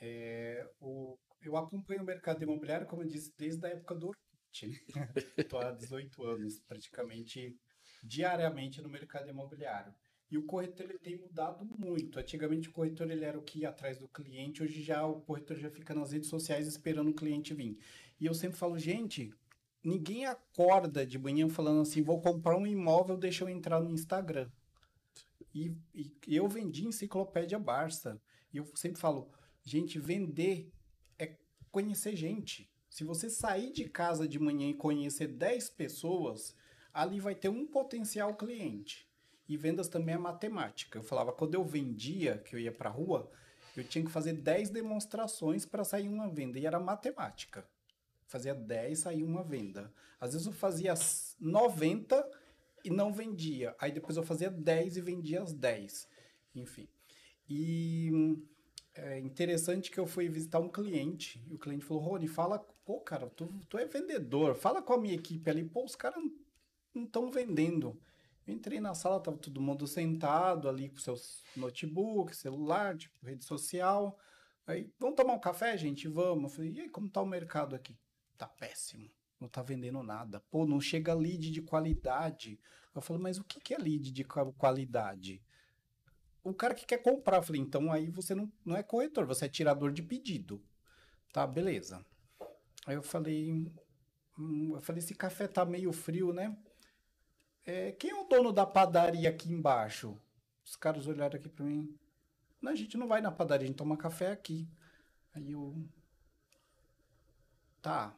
É, o, eu acompanho o mercado imobiliário, como eu disse, desde a época do Orkut. Estou há 18 anos, praticamente diariamente no mercado imobiliário. E o corretor ele tem mudado muito. Antigamente o corretor ele era o que ia atrás do cliente, hoje já o corretor já fica nas redes sociais esperando o cliente vir. E eu sempre falo, gente, ninguém acorda de manhã falando assim, vou comprar um imóvel, deixa eu entrar no Instagram. E, e eu vendi enciclopédia Barça. E eu sempre falo, Gente, vender é conhecer gente. Se você sair de casa de manhã e conhecer 10 pessoas, ali vai ter um potencial cliente. E vendas também é matemática. Eu falava, quando eu vendia, que eu ia para rua, eu tinha que fazer 10 demonstrações para sair uma venda. E era matemática. Fazia 10, saía uma venda. Às vezes eu fazia 90 e não vendia. Aí depois eu fazia 10 e vendia as 10. Enfim. E é interessante que eu fui visitar um cliente e o cliente falou: Rony, fala, pô, cara, tu, tu é vendedor, fala com a minha equipe ali, pô, os caras não estão vendendo. Eu entrei na sala, tava todo mundo sentado ali com seus notebooks, celular, tipo, rede social. Aí, vamos tomar um café, gente? Vamos. Eu falei, e aí, como tá o mercado aqui? Tá péssimo. Não tá vendendo nada. Pô, não chega lead de qualidade. Eu falo, mas o que, que é lead de qualidade? O cara que quer comprar. Eu falei, então aí você não, não é corretor, você é tirador de pedido. Tá, beleza. Aí eu falei, hum, eu falei, esse café tá meio frio, né? É, quem é o dono da padaria aqui embaixo? Os caras olharam aqui para mim. Não, a gente não vai na padaria, a gente toma café aqui. Aí eu. Tá.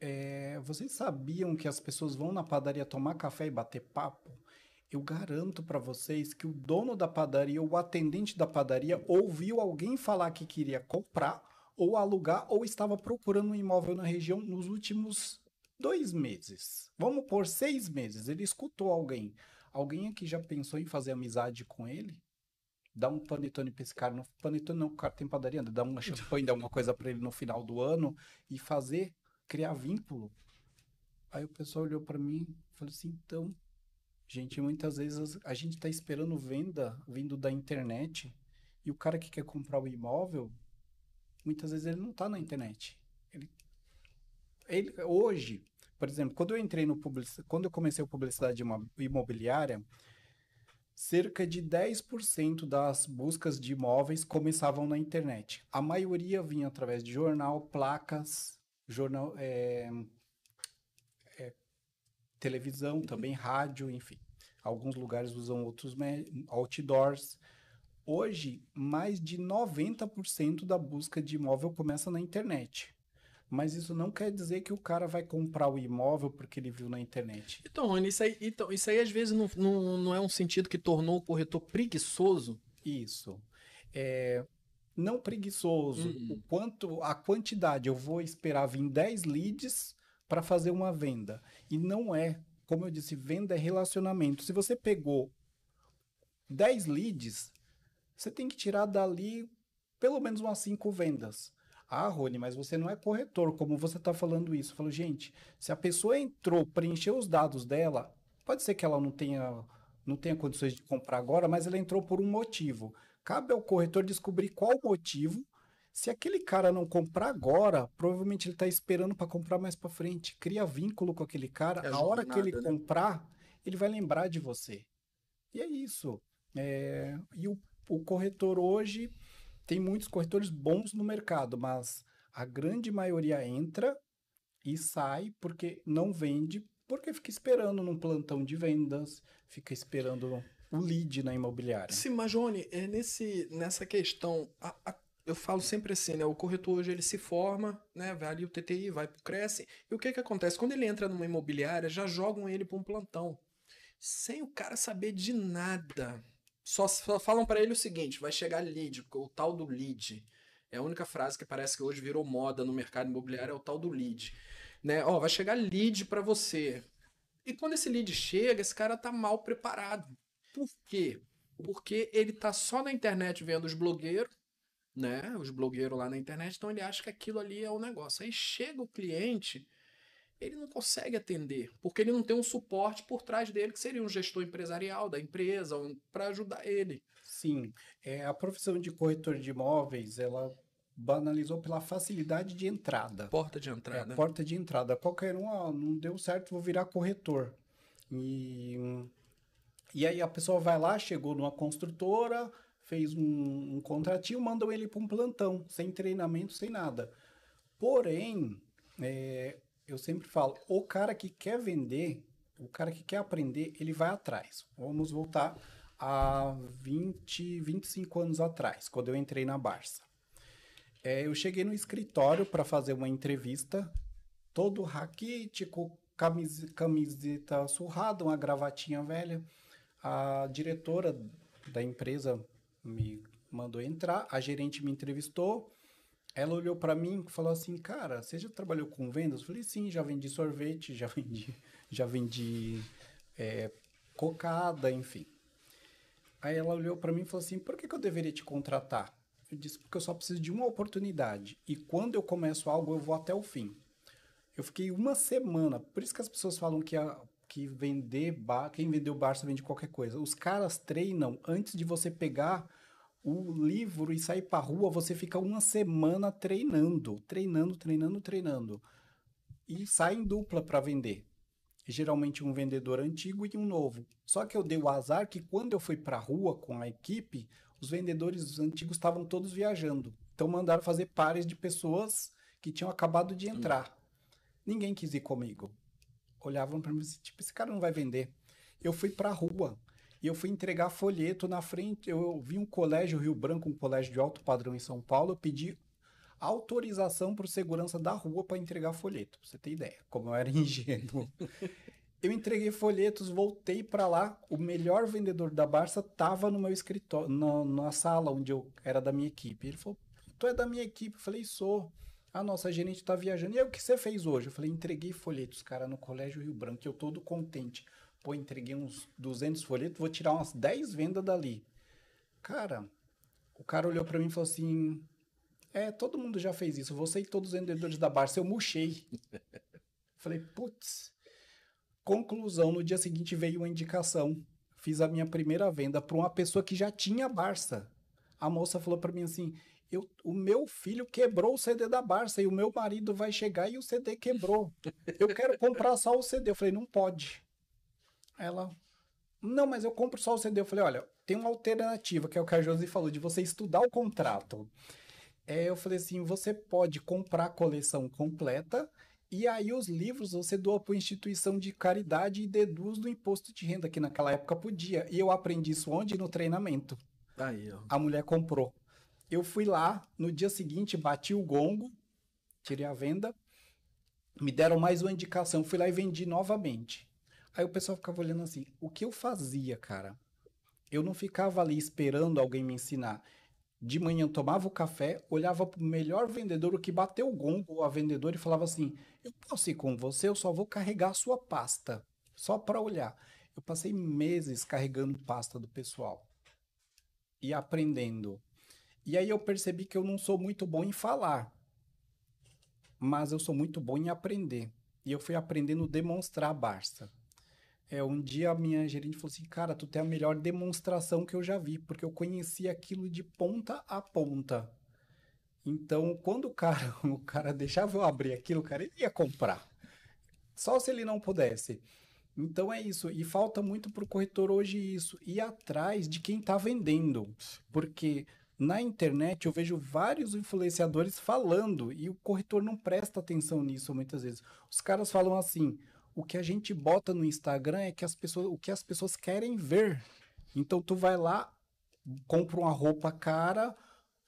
É, vocês sabiam que as pessoas vão na padaria tomar café e bater papo? Eu garanto para vocês que o dono da padaria, o atendente da padaria, ouviu alguém falar que queria comprar ou alugar ou estava procurando um imóvel na região nos últimos dois meses. Vamos por seis meses. Ele escutou alguém. Alguém aqui já pensou em fazer amizade com ele? Dá um panetone pra esse cara. No, panetone não, o cara tem padaria. Dá uma champanhe, dá alguma coisa para ele no final do ano e fazer, criar vínculo. Aí o pessoal olhou para mim e falou assim, então, Gente, muitas vezes a gente está esperando venda vindo da internet e o cara que quer comprar o imóvel, muitas vezes ele não está na internet. Ele, ele, hoje, por exemplo, quando eu entrei no quando eu comecei a publicidade imobiliária, cerca de 10% das buscas de imóveis começavam na internet. A maioria vinha através de jornal, placas, jornal, é, televisão, também rádio, enfim. Alguns lugares usam outros outdoors. Hoje, mais de 90% da busca de imóvel começa na internet. Mas isso não quer dizer que o cara vai comprar o imóvel porque ele viu na internet. Então, Rony, isso aí, então, isso aí às vezes não, não, não é um sentido que tornou o corretor preguiçoso? Isso. É, não preguiçoso. Hum. O quanto, a quantidade, eu vou esperar vir 10 leads para fazer uma venda. E não é. Como eu disse, venda é relacionamento. Se você pegou 10 leads, você tem que tirar dali pelo menos umas 5 vendas. Ah, Rony, mas você não é corretor, como você está falando isso. Eu falo, gente, se a pessoa entrou, preencheu os dados dela, Pode ser que ela não tenha, não tenha condições de comprar agora, mas ela entrou por um motivo. Cabe ao corretor descobrir qual o motivo. Se aquele cara não comprar agora, provavelmente ele está esperando para comprar mais para frente. Cria vínculo com aquele cara. É a hora que ele né? comprar, ele vai lembrar de você. E é isso. É, E o, o corretor hoje tem muitos corretores bons no mercado, mas a grande maioria entra e sai porque não vende, porque fica esperando num plantão de vendas, fica esperando o lead na imobiliária. Sim, mas Johnny, é nesse, nessa questão, a- a- eu falo sempre assim, né? O corretor hoje ele se forma, né? Vai ali o TTI, vai pro Cresce. E o que que acontece? Quando ele entra numa imobiliária, já jogam ele para um plantão. Sem o cara saber de nada. Só, só falam para ele o seguinte: vai chegar lead, o tal do lead. É a única frase que parece que hoje virou moda no mercado imobiliário, é o tal do lead. Né? Ó, vai chegar lead para você. E quando esse lead chega, esse cara tá mal preparado. Por quê? Porque ele tá só na internet vendo os blogueiros, né? Os blogueiros lá na internet, então ele acha que aquilo ali é o negócio. Aí chega o cliente, ele não consegue atender, porque ele não tem um suporte por trás dele, que seria um gestor empresarial da empresa, um, para ajudar ele. Sim, é, a profissão de corretor de imóveis, ela banalizou pela facilidade de entrada. Porta de É entrada. porta de entrada. Qualquer um, ó, não deu certo, vou virar corretor. E, e aí a pessoa vai lá, chegou numa construtora, fez um, um contratinho, mandam ele para um plantão, sem treinamento, sem nada. Porém, é, eu sempre falo, o cara que quer vender, o cara que quer aprender, ele vai atrás. Vamos voltar a 20, 25 anos atrás, quando eu entrei na Barça. É, eu cheguei no escritório para fazer uma entrevista, todo raquítico, camis, camiseta surrada, uma gravatinha velha. A diretora da empresa me mandou entrar, a gerente me entrevistou. Ela olhou para mim e falou assim: "Cara, você já trabalhou com vendas?" Eu falei: "Sim, já vendi sorvete, já vendi, já vendi é, cocada, enfim." Aí ela olhou para mim e falou assim: "Por que, que eu deveria te contratar?" Eu disse: "Porque eu só preciso de uma oportunidade e quando eu começo algo, eu vou até o fim." Eu fiquei uma semana, por isso que as pessoas falam que a que vender bar, quem vendeu Barça vende qualquer coisa. Os caras treinam antes de você pegar o livro e sair pra rua, você fica uma semana treinando, treinando, treinando, treinando. E sai em dupla para vender. Geralmente um vendedor antigo e um novo. Só que eu dei o azar que quando eu fui pra rua com a equipe, os vendedores antigos estavam todos viajando. Então mandaram fazer pares de pessoas que tinham acabado de entrar. Ninguém quis ir comigo. Olhavam para mim assim, tipo, esse cara não vai vender. Eu fui pra rua e eu fui entregar folheto na frente. Eu vi um colégio Rio Branco, um colégio de alto padrão em São Paulo. Eu pedi autorização para o segurança da rua para entregar folheto. Pra você ter ideia, como eu era ingênuo. eu entreguei folhetos, voltei para lá. O melhor vendedor da Barça estava no meu escritório, na, na sala onde eu era da minha equipe. Ele falou: Tu é da minha equipe? Eu falei: Sou. A nossa gerente está viajando. E aí, o que você fez hoje? Eu falei: Entreguei folhetos, cara, no Colégio Rio Branco. Eu todo contente. Pô, entreguei uns 200 folhetos, vou tirar umas 10 vendas dali. Cara, o cara olhou para mim e falou assim: É, todo mundo já fez isso. Você e todos os vendedores da Barça, eu murchei. Falei: Putz. Conclusão: no dia seguinte veio uma indicação. Fiz a minha primeira venda para uma pessoa que já tinha Barça. A moça falou para mim assim: eu, o meu filho quebrou o CD da Barça e o meu marido vai chegar e o CD quebrou. Eu quero comprar só o CD. Eu falei: Não pode. Ela, não, mas eu compro só o CD. Eu falei, olha, tem uma alternativa, que é o que a Josi falou, de você estudar o contrato. É, eu falei assim, você pode comprar a coleção completa e aí os livros você doa para instituição de caridade e deduz do imposto de renda, que naquela época podia. E eu aprendi isso onde? No treinamento. Aí, ó. A mulher comprou. Eu fui lá, no dia seguinte, bati o gongo, tirei a venda, me deram mais uma indicação, fui lá e vendi novamente. Aí o pessoal ficava olhando assim, o que eu fazia, cara? Eu não ficava ali esperando alguém me ensinar. De manhã tomava o café, olhava pro melhor vendedor, o que bateu o gongo, a vendedora, e falava assim: Eu posso ir com você, eu só vou carregar a sua pasta, só para olhar. Eu passei meses carregando pasta do pessoal e aprendendo. E aí eu percebi que eu não sou muito bom em falar, mas eu sou muito bom em aprender. E eu fui aprendendo a demonstrar a Barça. É, um dia a minha gerente falou assim, cara, tu tem a melhor demonstração que eu já vi, porque eu conheci aquilo de ponta a ponta. Então, quando o cara, o cara deixava eu abrir aquilo, o cara ia comprar. Só se ele não pudesse. Então é isso. E falta muito para o corretor hoje isso. Ir atrás de quem está vendendo. Porque na internet eu vejo vários influenciadores falando e o corretor não presta atenção nisso muitas vezes. Os caras falam assim: o que a gente bota no Instagram é que as pessoas, o que as pessoas querem ver. Então tu vai lá, compra uma roupa cara,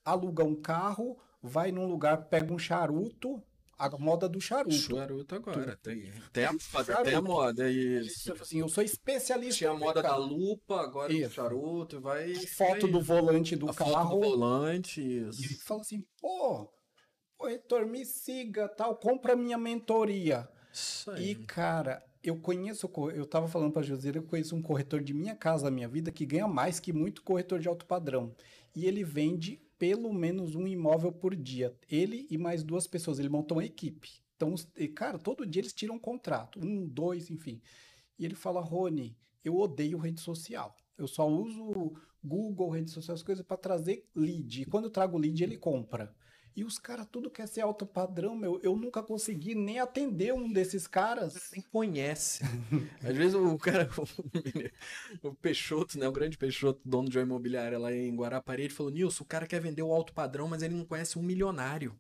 aluga um carro, vai num lugar, pega um charuto, a moda do charuto. Charuto agora, tem. Tem a, moda, tem a moda, isso. Assim, eu sou especialista. Tinha a moda da lupa, agora isso. do charuto, vai. Foto do volante do a carro. Foto do volante, isso. E fala assim, pô, corretor, me siga, tal, compra minha mentoria. Isso aí. E, cara, eu conheço, eu tava falando pra José, eu conheço um corretor de minha casa, minha vida, que ganha mais que muito corretor de alto padrão. E ele vende pelo menos um imóvel por dia. Ele e mais duas pessoas. Ele montou uma equipe. Então, cara, todo dia eles tiram um contrato. Um, dois, enfim. E ele fala, Rony, eu odeio rede social. Eu só uso Google, redes sociais, coisas para trazer lead. E quando eu trago lead, ele compra. E os caras tudo quer ser alto padrão, meu. Eu nunca consegui nem atender um desses caras. Você nem conhece. Às vezes o cara, o, o Peixoto, né? O grande Peixoto, dono de uma imobiliária lá em Guarapari, ele falou: Nilson, o cara quer vender o alto padrão, mas ele não conhece um milionário.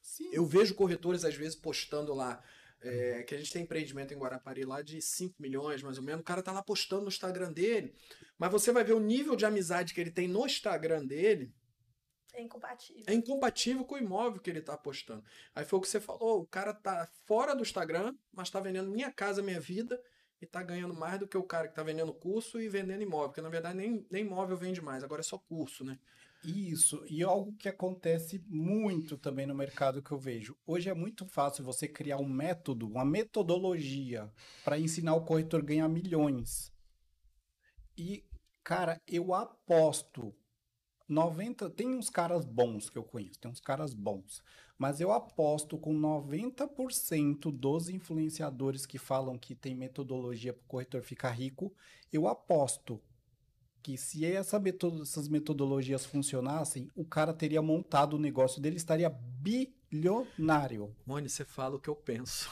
Sim. Eu vejo corretores, às vezes, postando lá. É, que a gente tem empreendimento em Guarapari lá de 5 milhões, mais ou menos. O cara tá lá postando no Instagram dele. Mas você vai ver o nível de amizade que ele tem no Instagram dele é incompatível. É incompatível com o imóvel que ele está apostando. Aí foi o que você falou, o cara tá fora do Instagram, mas está vendendo minha casa, minha vida, e está ganhando mais do que o cara que está vendendo curso e vendendo imóvel, porque na verdade nem, nem imóvel vende mais, agora é só curso, né? Isso, e algo que acontece muito também no mercado que eu vejo. Hoje é muito fácil você criar um método, uma metodologia para ensinar o corretor a ganhar milhões. E, cara, eu aposto 90, tem uns caras bons que eu conheço, tem uns caras bons, mas eu aposto com 90% dos influenciadores que falam que tem metodologia para o corretor ficar rico, eu aposto que se essa essas metodologias funcionassem, o cara teria montado o negócio dele, estaria bilionário. Rony, você fala o que eu penso.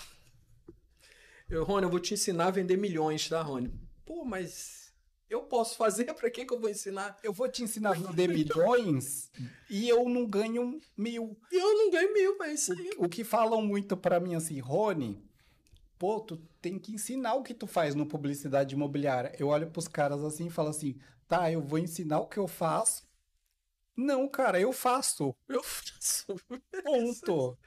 Eu, Rony, eu vou te ensinar a vender milhões, tá, Rony? Pô, mas eu posso fazer, para quem que eu vou ensinar? Eu vou te ensinar a vender milhões e eu não ganho mil. E eu não ganho mil, mas é isso aí. O, o que falam muito para mim assim, Rony, pô, tu tem que ensinar o que tu faz no publicidade imobiliária. Eu olho pros caras assim e falo assim, tá, eu vou ensinar o que eu faço. Não, cara, eu faço. Eu faço. Ponto.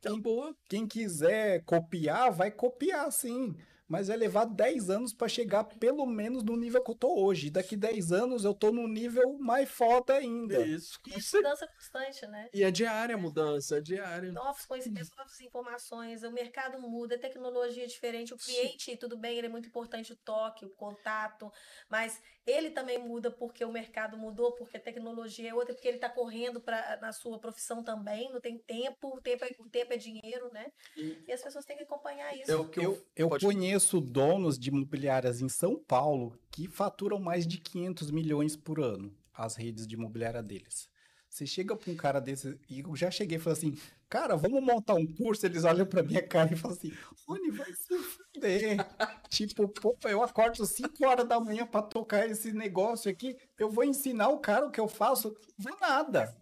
Quem, boa. Quem quiser copiar, vai copiar sim mas vai levar 10 anos para chegar pelo menos no nível que eu tô hoje. Daqui 10 anos eu tô num nível mais foda ainda. Isso. E mudança constante, né? E é diária a mudança, é diária. Novos conhecimentos, novas informações, o mercado muda, a tecnologia é diferente, o cliente, Sim. tudo bem, ele é muito importante o toque, o contato, mas ele também muda porque o mercado mudou, porque a tecnologia é outra, porque ele está correndo pra, na sua profissão também, não tem tempo, o tempo é, o tempo é dinheiro, né? E, e as pessoas têm que acompanhar isso. Eu, eu, eu conheço conheço donos de imobiliárias em São Paulo que faturam mais de 500 milhões por ano, as redes de imobiliária deles. Você chega para um cara desse, e eu já cheguei e falei assim, cara, vamos montar um curso? Eles olham para minha cara e falam assim, Rony, vai se fuder. tipo, pô, eu acordo 5 horas da manhã para tocar esse negócio aqui, eu vou ensinar o cara o que eu faço? Vou nada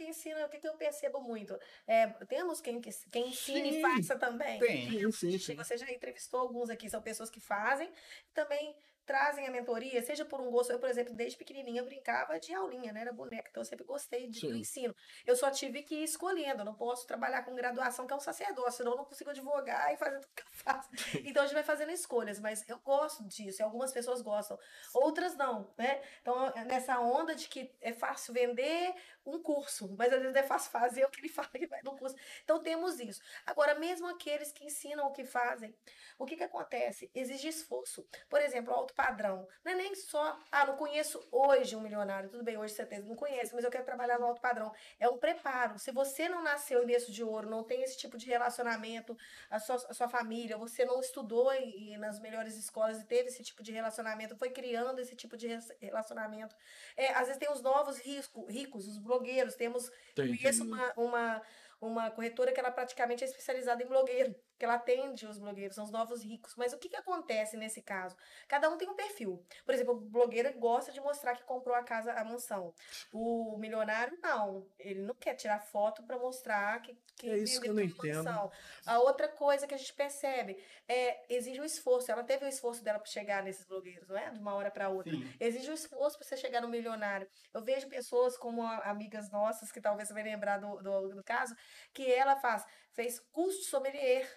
que ensina, o que, eu percebo muito? É, temos quem, quem ensina sim, e faça também. Tem, sim, sim. Você já entrevistou alguns aqui, são pessoas que fazem, também trazem a mentoria, seja por um gosto. Eu, por exemplo, desde pequenininha brincava de aulinha, né? Era boneca, então eu sempre gostei de, do ensino. Eu só tive que ir escolhendo, eu não posso trabalhar com graduação, que é um sacerdócio, senão eu não consigo advogar e fazer tudo que eu faço. Então a gente vai fazendo escolhas, mas eu gosto disso, e algumas pessoas gostam, outras não, né? Então, nessa onda de que é fácil vender um curso, mas às vezes é fácil fazer o que ele fala que vai no curso. Então temos isso. Agora, mesmo aqueles que ensinam o que fazem, o que, que acontece? Exige esforço. Por exemplo, o alto padrão. Não é nem só, ah, não conheço hoje um milionário. Tudo bem, hoje tem, não conhece, mas eu quero trabalhar no alto padrão. É um preparo. Se você não nasceu em berço de ouro, não tem esse tipo de relacionamento, a sua, a sua família, você não estudou nas melhores escolas e teve esse tipo de relacionamento, foi criando esse tipo de relacionamento. É, às vezes tem os novos risco, ricos, os blogueiros. Temos, tem, conheço uma, uma uma corretora que ela praticamente é especializada em blogueiro, que ela atende os blogueiros, são os novos ricos. Mas o que, que acontece nesse caso? Cada um tem um perfil. Por exemplo, o blogueiro gosta de mostrar que comprou a casa, a mansão. O milionário, não. Ele não quer tirar foto para mostrar que, que é isso que eu não entendo. Mansão. A outra coisa que a gente percebe é exige um esforço. Ela teve o esforço dela para chegar nesses blogueiros, não é? De uma hora para outra. Sim. Exige um esforço para você chegar no milionário. Eu vejo pessoas como amigas nossas, que talvez você vai lembrar do, do, do caso, que ela faz, fez curso sommelier.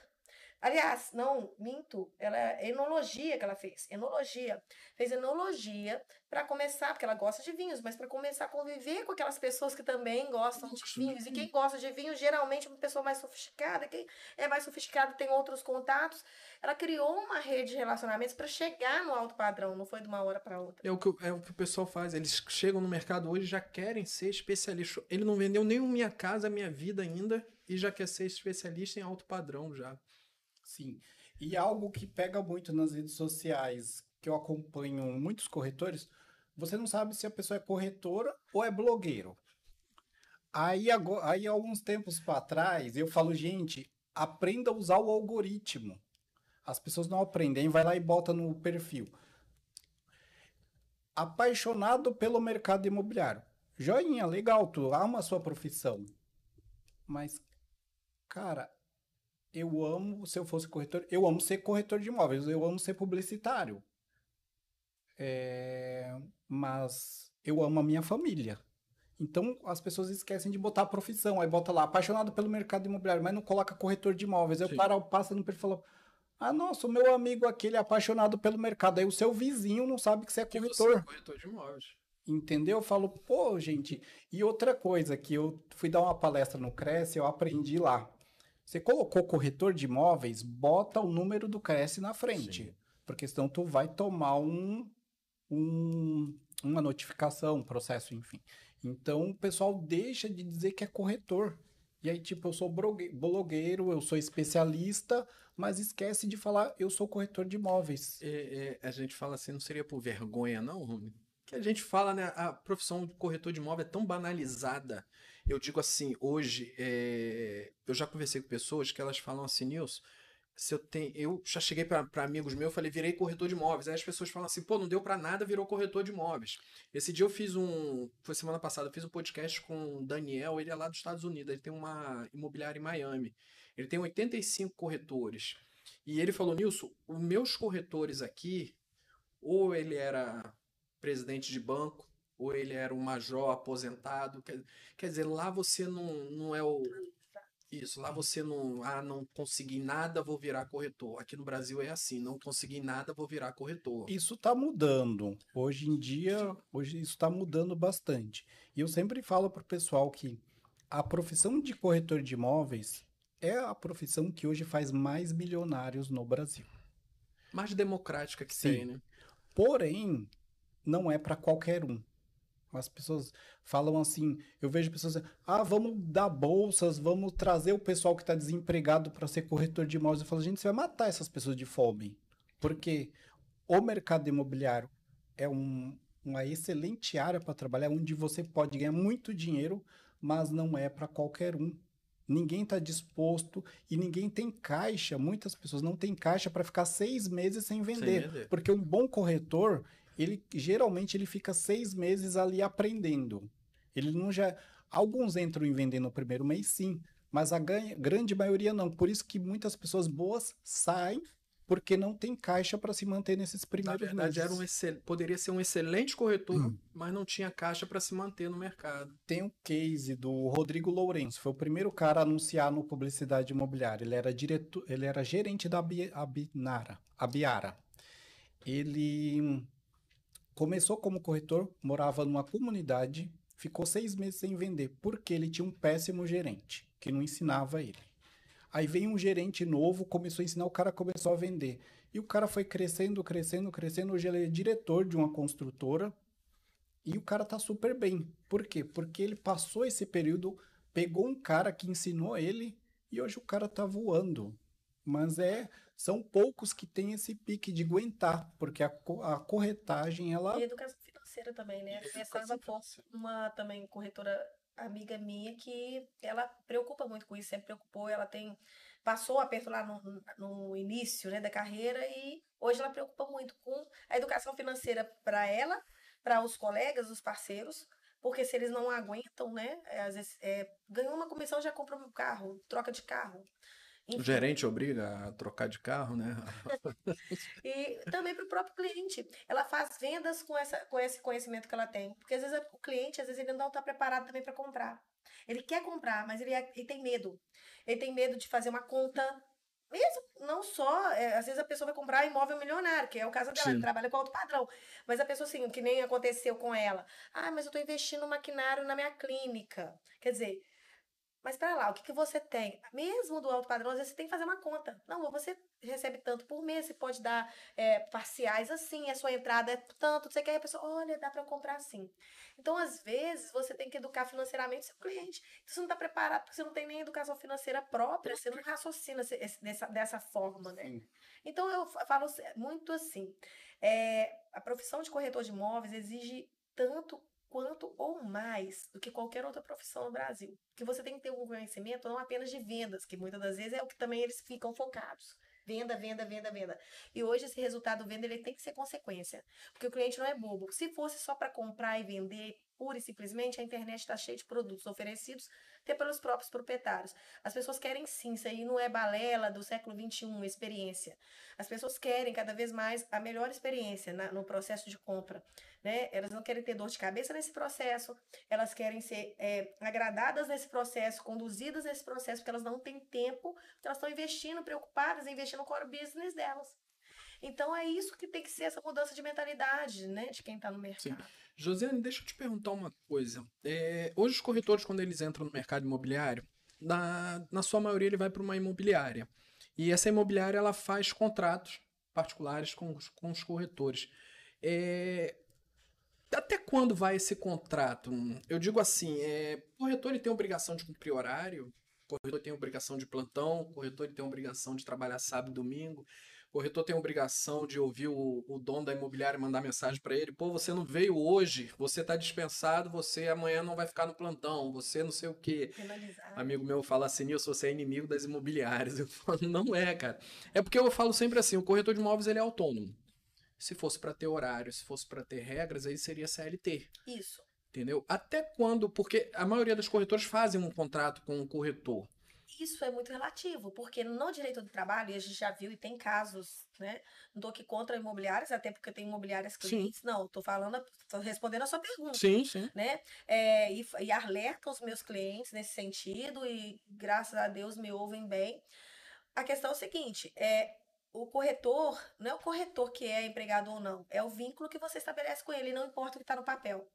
Aliás, não, minto, ela é enologia que ela fez, enologia. Fez enologia para começar, porque ela gosta de vinhos, mas para começar a conviver com aquelas pessoas que também gostam de vinhos. E quem gosta de vinho, geralmente é uma pessoa mais sofisticada. Quem é mais sofisticado tem outros contatos. Ela criou uma rede de relacionamentos para chegar no alto padrão, não foi de uma hora para outra. É o, que, é o que o pessoal faz, eles chegam no mercado hoje já querem ser especialistas. Ele não vendeu nem Minha Casa, Minha Vida ainda e já quer ser especialista em alto padrão já. Sim. E algo que pega muito nas redes sociais, que eu acompanho muitos corretores, você não sabe se a pessoa é corretora ou é blogueiro. Aí, agora, aí alguns tempos para trás, eu falo, gente, aprenda a usar o algoritmo. As pessoas não aprendem, vai lá e bota no perfil. Apaixonado pelo mercado imobiliário. Joinha, legal, tu ama a sua profissão. Mas, cara, eu amo, se eu fosse corretor, eu amo ser corretor de imóveis, eu amo ser publicitário. É, mas eu amo a minha família. Então as pessoas esquecem de botar a profissão, aí bota lá, apaixonado pelo mercado imobiliário, mas não coloca corretor de imóveis. Eu paro, passa no perfil e falo, ah, nossa, o meu amigo aquele é apaixonado pelo mercado. Aí o seu vizinho não sabe que você é corretor. Você é corretor de imóveis. Entendeu? Eu falo, pô, gente. E outra coisa que eu fui dar uma palestra no Cresce, eu aprendi lá. Você colocou corretor de imóveis, bota o número do Cresce na frente. Sim. Porque senão tu vai tomar um, um, uma notificação, um processo, enfim. Então o pessoal deixa de dizer que é corretor. E aí, tipo, eu sou blogueiro, eu sou especialista, mas esquece de falar, eu sou corretor de imóveis. É, é, a gente fala assim, não seria por vergonha, não, Rony? Que a gente fala, né? A profissão de corretor de imóvel é tão banalizada. Eu digo assim, hoje, é... eu já conversei com pessoas que elas falam assim, Nilson, se eu tenho. Eu já cheguei para amigos meus, falei, virei corretor de imóveis. Aí as pessoas falam assim, pô, não deu para nada, virou corretor de imóveis. Esse dia eu fiz um. Foi semana passada, eu fiz um podcast com o Daniel, ele é lá dos Estados Unidos, ele tem uma imobiliária em Miami. Ele tem 85 corretores. E ele falou, Nilson, os meus corretores aqui, ou ele era presidente de banco, ou ele era um major aposentado. Quer, quer dizer, lá você não, não é o. Isso, lá você não. Ah, não consegui nada, vou virar corretor. Aqui no Brasil é assim: não consegui nada, vou virar corretor. Isso está mudando. Hoje em dia, hoje isso está mudando bastante. E eu sempre falo para o pessoal que a profissão de corretor de imóveis é a profissão que hoje faz mais milionários no Brasil. Mais democrática que Sim. tem, né? Porém, não é para qualquer um. As pessoas falam assim, eu vejo pessoas dizendo, ah, vamos dar bolsas, vamos trazer o pessoal que está desempregado para ser corretor de imóveis. Eu falo, gente, você vai matar essas pessoas de fome. Porque o mercado imobiliário é um, uma excelente área para trabalhar, onde você pode ganhar muito dinheiro, mas não é para qualquer um. Ninguém está disposto e ninguém tem caixa. Muitas pessoas não têm caixa para ficar seis meses sem vender, sem vender. Porque um bom corretor ele geralmente ele fica seis meses ali aprendendo. Ele não já. Alguns entram em vender no primeiro mês, sim, mas a ganha, grande maioria não. Por isso que muitas pessoas boas saem porque não tem caixa para se manter nesses primeiros Na verdade, meses. Era um excel... poderia ser um excelente corretor, hum. mas não tinha caixa para se manter no mercado. Tem um case do Rodrigo Lourenço, foi o primeiro cara a anunciar no publicidade imobiliária. Ele era diretor, ele era gerente da Abinara, Abiara. Ele Começou como corretor, morava numa comunidade, ficou seis meses sem vender, porque ele tinha um péssimo gerente, que não ensinava ele. Aí veio um gerente novo, começou a ensinar, o cara começou a vender. E o cara foi crescendo, crescendo, crescendo. Hoje ele é diretor de uma construtora. E o cara tá super bem. Por quê? Porque ele passou esse período, pegou um cara que ensinou ele e hoje o cara tá voando. Mas é são poucos que têm esse pique de aguentar, porque a, a corretagem ela e educação financeira também, né? Começava por uma também corretora amiga minha que ela preocupa muito com isso, sempre preocupou, ela tem passou aperto lá no, no início né, da carreira e hoje ela preocupa muito com a educação financeira para ela, para os colegas, os parceiros, porque se eles não aguentam, né, é, às vezes é, ganhou uma comissão já compra um carro, troca de carro. Enfim. O gerente obriga a trocar de carro, né? e também para o próprio cliente. Ela faz vendas com, essa, com esse conhecimento que ela tem. Porque às vezes o cliente, às vezes, ele não está preparado também para comprar. Ele quer comprar, mas ele, é, ele tem medo. Ele tem medo de fazer uma conta mesmo, não só, é, às vezes a pessoa vai comprar imóvel milionário, que é o caso dela, Sim. que trabalha com alto padrão. Mas a pessoa, assim, que nem aconteceu com ela. Ah, mas eu estou investindo no maquinário na minha clínica. Quer dizer, mas para lá, o que, que você tem? Mesmo do alto padrão, às vezes você tem que fazer uma conta. Não, você recebe tanto por mês, você pode dar é, parciais assim, a sua entrada é tanto, você quer a pessoa, olha, dá para comprar assim. Então, às vezes, você tem que educar financeiramente seu cliente. Então, você não está preparado, porque você não tem nem educação financeira própria, você não raciocina dessa, dessa forma, né? Sim. Então, eu falo muito assim, é, a profissão de corretor de imóveis exige tanto quanto ou mais do que qualquer outra profissão no Brasil. Que você tem que ter um conhecimento não apenas de vendas, que muitas das vezes é o que também eles ficam focados. Venda, venda, venda, venda. E hoje esse resultado venda ele tem que ser consequência, porque o cliente não é bobo. Se fosse só para comprar e vender pura e simplesmente, a internet está cheia de produtos oferecidos até pelos próprios proprietários. As pessoas querem sim, isso aí não é balela do século XXI, experiência. As pessoas querem cada vez mais a melhor experiência na, no processo de compra né? Elas não querem ter dor de cabeça nesse processo, elas querem ser é, agradadas nesse processo, conduzidas nesse processo, porque elas não têm tempo, elas estão investindo, preocupadas em investir no core business delas. Então é isso que tem que ser essa mudança de mentalidade, né, de quem está no mercado. Sim. Josiane, deixa eu te perguntar uma coisa. É, hoje os corretores, quando eles entram no mercado imobiliário, na, na sua maioria ele vai para uma imobiliária. E essa imobiliária ela faz contratos particulares com, com os corretores. É, até quando vai esse contrato? Eu digo assim, é, o corretor ele tem obrigação de cumprir horário, o corretor tem obrigação de plantão, o corretor ele tem obrigação de trabalhar sábado e domingo, corretor tem obrigação de ouvir o, o dono da imobiliária mandar mensagem para ele, pô, você não veio hoje, você está dispensado, você amanhã não vai ficar no plantão, você não sei o quê. Penalizado. Amigo meu fala assim, Nilson, você é inimigo das imobiliárias. Eu falo, não é, cara. É porque eu falo sempre assim, o corretor de imóveis ele é autônomo. Se fosse para ter horário, se fosse para ter regras, aí seria CLT. Isso. Entendeu? Até quando? Porque a maioria dos corretores fazem um contrato com um corretor. Isso é muito relativo, porque no direito do trabalho, e a gente já viu e tem casos, né? Não estou aqui contra imobiliárias, até porque tem imobiliárias clientes. Sim. Não, estou falando, estou respondendo a sua pergunta. Sim, sim. Né? É, e, e alerta os meus clientes nesse sentido, e graças a Deus me ouvem bem. A questão é o seguinte: é, o corretor, não é o corretor que é empregado ou não, é o vínculo que você estabelece com ele, não importa o que está no papel.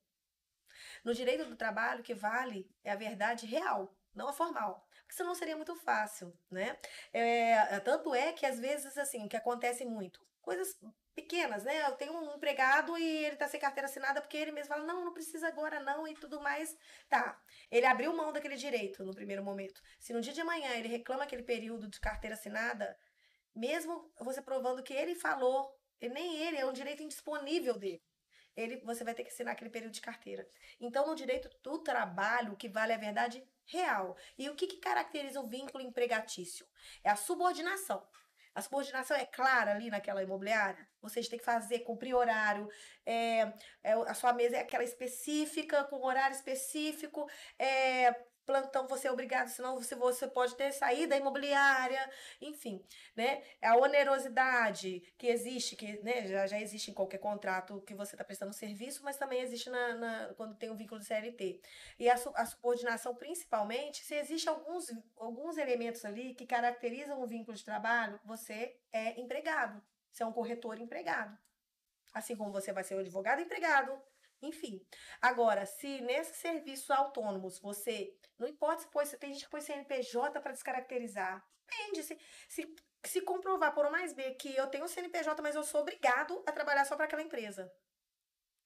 No direito do trabalho, o que vale é a verdade real, não a formal. Porque senão seria muito fácil, né? É, tanto é que, às vezes, assim, o que acontece muito, coisas pequenas, né? Eu tenho um empregado e ele tá sem carteira assinada porque ele mesmo fala, não, não precisa agora não e tudo mais. Tá, ele abriu mão daquele direito no primeiro momento. Se no dia de amanhã ele reclama aquele período de carteira assinada, mesmo você provando que ele falou, e nem ele, é um direito indisponível dele. Ele, você vai ter que assinar aquele período de carteira. Então, no direito do trabalho, o que vale é a verdade real. E o que, que caracteriza o vínculo empregatício? É a subordinação. A subordinação é clara ali naquela imobiliária. Vocês têm que fazer, cumprir horário. É, é, a sua mesa é aquela específica, com horário específico. É, plantão você é obrigado, senão você, você pode ter saída imobiliária, enfim, né? A onerosidade que existe, que né, já, já existe em qualquer contrato que você está prestando serviço, mas também existe na, na, quando tem um vínculo de CLT. E a, a subordinação, principalmente, se existe alguns, alguns elementos ali que caracterizam o vínculo de trabalho, você é empregado, você é um corretor empregado. Assim como você vai ser um advogado empregado, enfim. Agora, se nesses serviços autônomos você. Não importa se põe, tem gente que põe CNPJ para descaracterizar. Depende. Se, se se comprovar por mais B que eu tenho CNPJ, mas eu sou obrigado a trabalhar só para aquela empresa.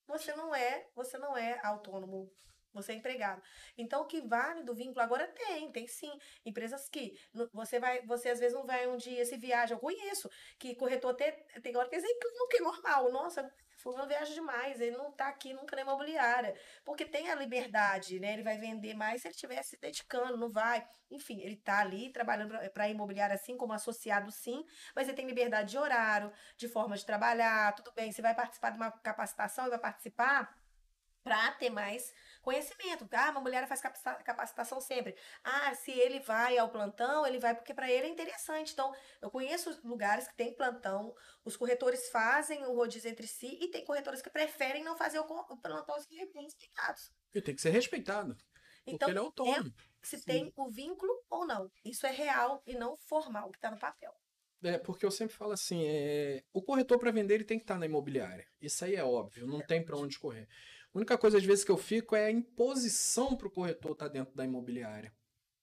Você não é, você não é autônomo. Você é empregado. Então, o que vale do vínculo agora tem, tem sim. Empresas que você vai, você às vezes não vai um dia, se viaja, eu conheço, que corretor até tem hora que eles reclamam que é normal. Nossa, fulano viaja demais, ele não está aqui nunca na imobiliária. Porque tem a liberdade, né? Ele vai vender mais se ele estiver se dedicando, não vai. Enfim, ele está ali trabalhando para imobiliária assim, como associado sim, mas ele tem liberdade de horário, de forma de trabalhar, tudo bem. Você vai participar de uma capacitação e vai participar para ter mais conhecimento. Ah, uma mulher faz capacitação sempre. Ah, se ele vai ao plantão, ele vai porque para ele é interessante. Então, eu conheço lugares que tem plantão, os corretores fazem o rodízio entre si e tem corretores que preferem não fazer o plantão os explicados. E tem que ser respeitado. Então, ele é autônomo. É, se Sim. tem o vínculo ou não. Isso é real e não formal, que está no papel. É, porque eu sempre falo assim, é, o corretor para vender ele tem que estar tá na imobiliária. Isso aí é óbvio, não é. tem para onde correr. A única coisa, às vezes, que eu fico é a imposição para o corretor estar tá dentro da imobiliária.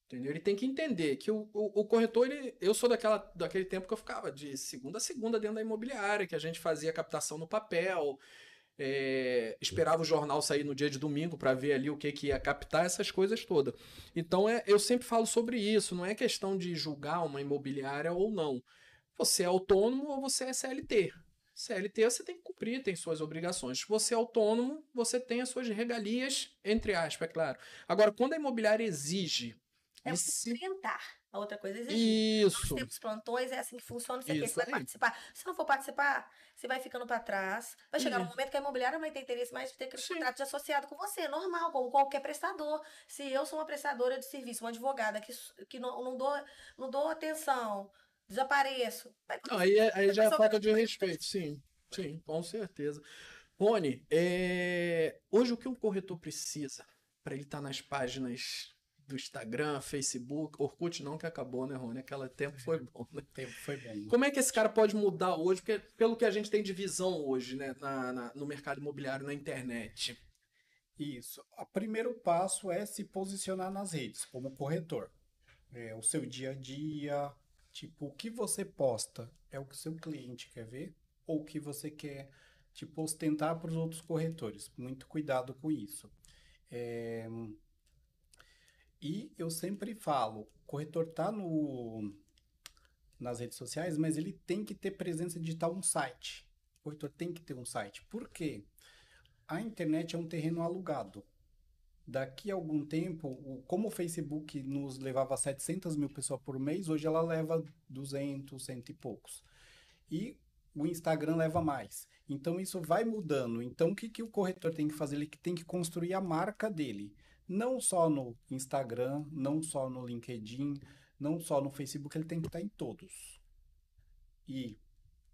Entendeu? Ele tem que entender que o, o, o, corretor, ele, eu sou daquela, daquele tempo que eu ficava de segunda a segunda dentro da imobiliária, que a gente fazia captação no papel, é, esperava o jornal sair no dia de domingo para ver ali o que, que ia captar, essas coisas todas. Então é, eu sempre falo sobre isso, não é questão de julgar uma imobiliária ou não. Você é autônomo ou você é CLT. CLT você tem que cumprir, tem suas obrigações. Se você é autônomo, você tem as suas regalias, entre aspas, é claro. Agora, quando a imobiliária exige. É sustentar. A outra coisa é exigir. Isso. Nós temos plantões, é assim que funciona. Você, você vai participar. Se não for participar, você vai ficando para trás. Vai chegar um momento que a imobiliária vai ter interesse mais de ter aquele contrato de associado com você, normal, como qualquer prestador. Se eu sou uma prestadora de serviço, uma advogada que, que não, não, dou, não dou atenção desapareço. aí, é, aí já é falta de respeito, sim. Sim, com certeza. Rony, é... hoje o que um corretor precisa para ele estar tá nas páginas do Instagram, Facebook, Orkut não que acabou, né, Rony? Aquele tempo foi bom, né? Tempo foi bom. Como é que esse cara pode mudar hoje? Porque pelo que a gente tem de visão hoje, né, na, na no mercado imobiliário, na internet. Isso. O primeiro passo é se posicionar nas redes como corretor. É, o seu dia a dia, Tipo, o que você posta é o que o seu cliente quer ver ou o que você quer, tipo, ostentar para os outros corretores. Muito cuidado com isso. É... E eu sempre falo, o corretor tá no nas redes sociais, mas ele tem que ter presença digital no site. O corretor tem que ter um site. Por quê? A internet é um terreno alugado daqui a algum tempo, como o Facebook nos levava 700 mil pessoas por mês, hoje ela leva 200, cento e poucos. E o Instagram leva mais. Então isso vai mudando. Então o que, que o corretor tem que fazer? Ele tem que construir a marca dele. Não só no Instagram, não só no LinkedIn, não só no Facebook, ele tem que estar em todos. E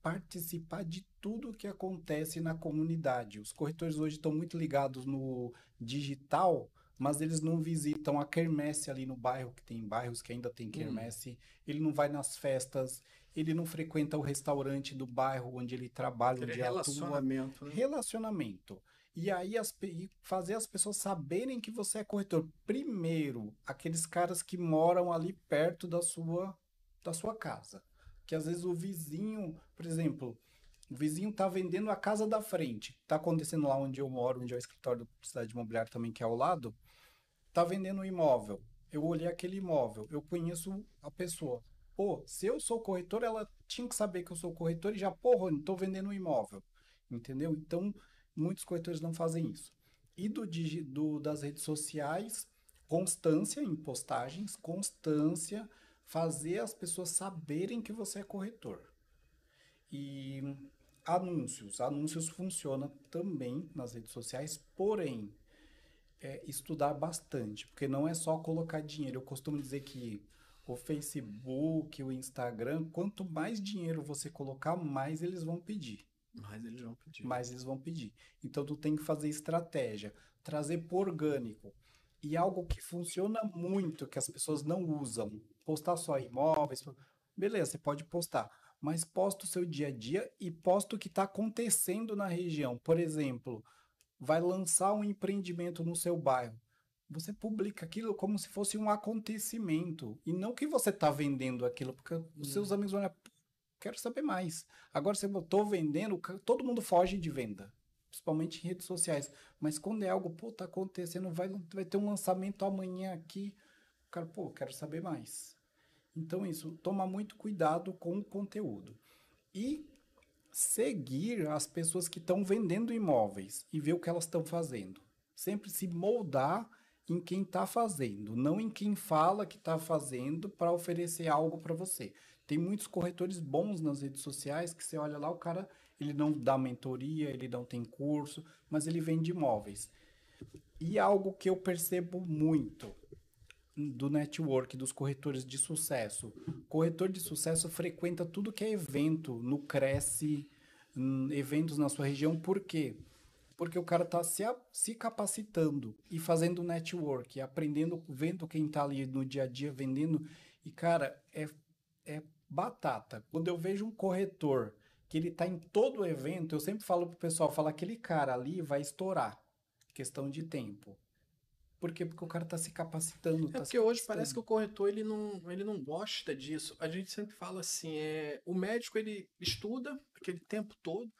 participar de tudo que acontece na comunidade. Os corretores hoje estão muito ligados no digital, mas eles não visitam a quermesse ali no bairro, que tem bairros que ainda tem hum. quermesse. Hum. Ele não vai nas festas, ele não frequenta o restaurante do bairro onde ele trabalha, onde relacionamento, atua. Né? Relacionamento. E aí as, e fazer as pessoas saberem que você é corretor. Primeiro, aqueles caras que moram ali perto da sua, da sua casa que às vezes o vizinho, por exemplo, o vizinho está vendendo a casa da frente. Está acontecendo lá onde eu moro, onde é o escritório da cidade imobiliária também, que é ao lado. Está vendendo um imóvel. Eu olhei aquele imóvel, eu conheço a pessoa. Pô, se eu sou corretor, ela tinha que saber que eu sou corretor e já, porra, não estou vendendo um imóvel. Entendeu? Então, muitos corretores não fazem isso. E do, do das redes sociais, constância em postagens, constância fazer as pessoas saberem que você é corretor. E anúncios. Anúncios funciona também nas redes sociais, porém, é estudar bastante, porque não é só colocar dinheiro. Eu costumo dizer que o Facebook, o Instagram, quanto mais dinheiro você colocar, mais eles vão pedir. Mais eles vão pedir. Mais eles vão pedir. Então tu tem que fazer estratégia, trazer por orgânico. E algo que funciona muito, que as pessoas não usam, postar só imóveis. Beleza, você pode postar, mas posta o seu dia a dia e posta o que está acontecendo na região. Por exemplo, vai lançar um empreendimento no seu bairro. você publica aquilo como se fosse um acontecimento. E não que você está vendendo aquilo, porque os seus amigos vão olhar, quero saber mais. Agora, se eu estou vendendo, todo mundo foge de venda. Principalmente em redes sociais. Mas quando é algo, pô, tá acontecendo, vai, vai ter um lançamento amanhã aqui. Cara, pô, quero saber mais. Então, isso, toma muito cuidado com o conteúdo. E seguir as pessoas que estão vendendo imóveis e ver o que elas estão fazendo. Sempre se moldar em quem está fazendo, não em quem fala que está fazendo para oferecer algo para você. Tem muitos corretores bons nas redes sociais que você olha lá, o cara ele não dá mentoria, ele não tem curso, mas ele vende imóveis. E algo que eu percebo muito do network dos corretores de sucesso. Corretor de sucesso frequenta tudo que é evento no Cresce, eventos na sua região, por quê? Porque o cara está se, se capacitando e fazendo network, aprendendo, vendo quem está ali no dia a dia vendendo. E, cara, é, é batata. Quando eu vejo um corretor que ele está em todo o evento, eu sempre falo pro pessoal, fala aquele cara ali vai estourar. Questão de tempo. Por quê? Porque o cara está se capacitando. É tá porque hoje parece que o corretor ele não, ele não gosta disso. A gente sempre fala assim, é, o médico ele estuda aquele tempo todo,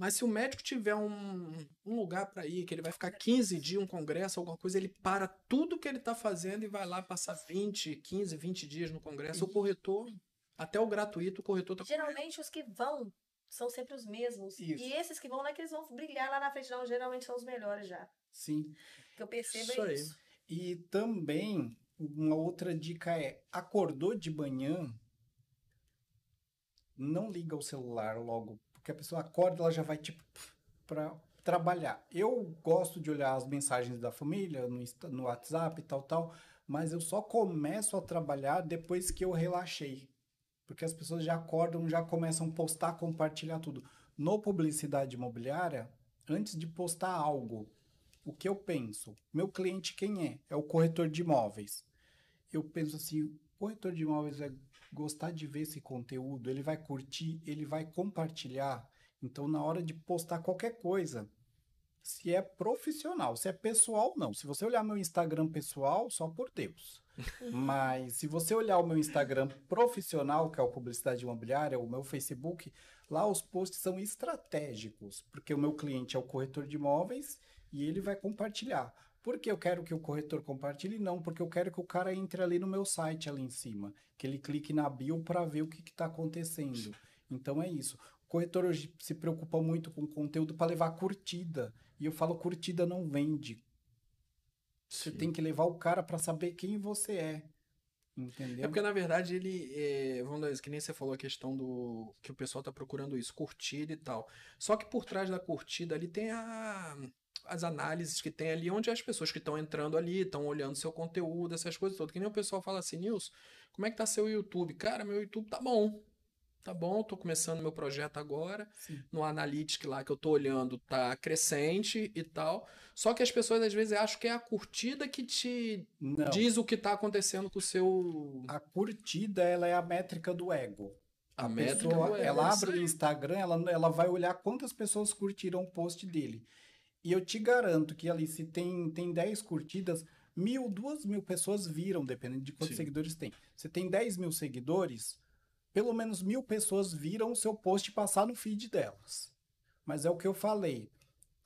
mas se o médico tiver um, um lugar para ir, que ele vai ficar 15 dias, um congresso, alguma coisa, ele para tudo que ele está fazendo e vai lá passar 20, 15, 20 dias no congresso. O corretor, até o gratuito, o corretor tá Geralmente os que vão são sempre os mesmos. Isso. E esses que vão não é que eles vão brilhar lá na frente, não. Geralmente são os melhores já. Sim. Que eu percebo Isso é aí. isso. E também, uma outra dica é: acordou de manhã, não liga o celular logo, porque a pessoa acorda, ela já vai tipo para trabalhar. Eu gosto de olhar as mensagens da família no, no WhatsApp e tal, tal, mas eu só começo a trabalhar depois que eu relaxei. Porque as pessoas já acordam, já começam a postar, compartilhar tudo. No publicidade imobiliária, antes de postar algo, o que eu penso? Meu cliente quem é? É o corretor de imóveis. Eu penso assim, o corretor de imóveis vai gostar de ver esse conteúdo, ele vai curtir, ele vai compartilhar. Então, na hora de postar qualquer coisa, se é profissional, se é pessoal, não. Se você olhar meu Instagram pessoal, só por Deus. Mas se você olhar o meu Instagram profissional, que é o Publicidade Imobiliária, o meu Facebook, lá os posts são estratégicos, porque o meu cliente é o corretor de imóveis e ele vai compartilhar. Por que eu quero que o corretor compartilhe? Não, porque eu quero que o cara entre ali no meu site, ali em cima, que ele clique na bio para ver o que está acontecendo. Então é isso. O corretor hoje se preocupa muito com conteúdo para levar curtida. E eu falo, curtida não vende. Você Sim. tem que levar o cara para saber quem você é. Entendeu? É porque, na verdade, ele. É, vamos isso, que nem você falou a questão do. que o pessoal tá procurando isso, curtida e tal. Só que por trás da curtida ali tem a, as análises que tem ali, onde as pessoas que estão entrando ali, estão olhando seu conteúdo, essas coisas todas. Que nem o pessoal fala assim, Nilson, como é que tá seu YouTube? Cara, meu YouTube tá bom. Tá bom, tô começando meu projeto agora. Sim. No Analytics lá que eu tô olhando, tá crescente e tal. Só que as pessoas às vezes acham que é a curtida que te Não. diz o que tá acontecendo com o seu. A curtida, ela é a métrica do ego. A, A métrica pessoa, do ego, ela é abre o. Instagram, ela, ela vai olhar quantas pessoas curtiram o post dele. E eu te garanto que ali, se tem, tem 10 curtidas, mil, duas mil pessoas viram, dependendo de quantos Sim. seguidores tem. Você tem 10 mil seguidores, pelo menos mil pessoas viram o seu post passar no feed delas. Mas é o que eu falei.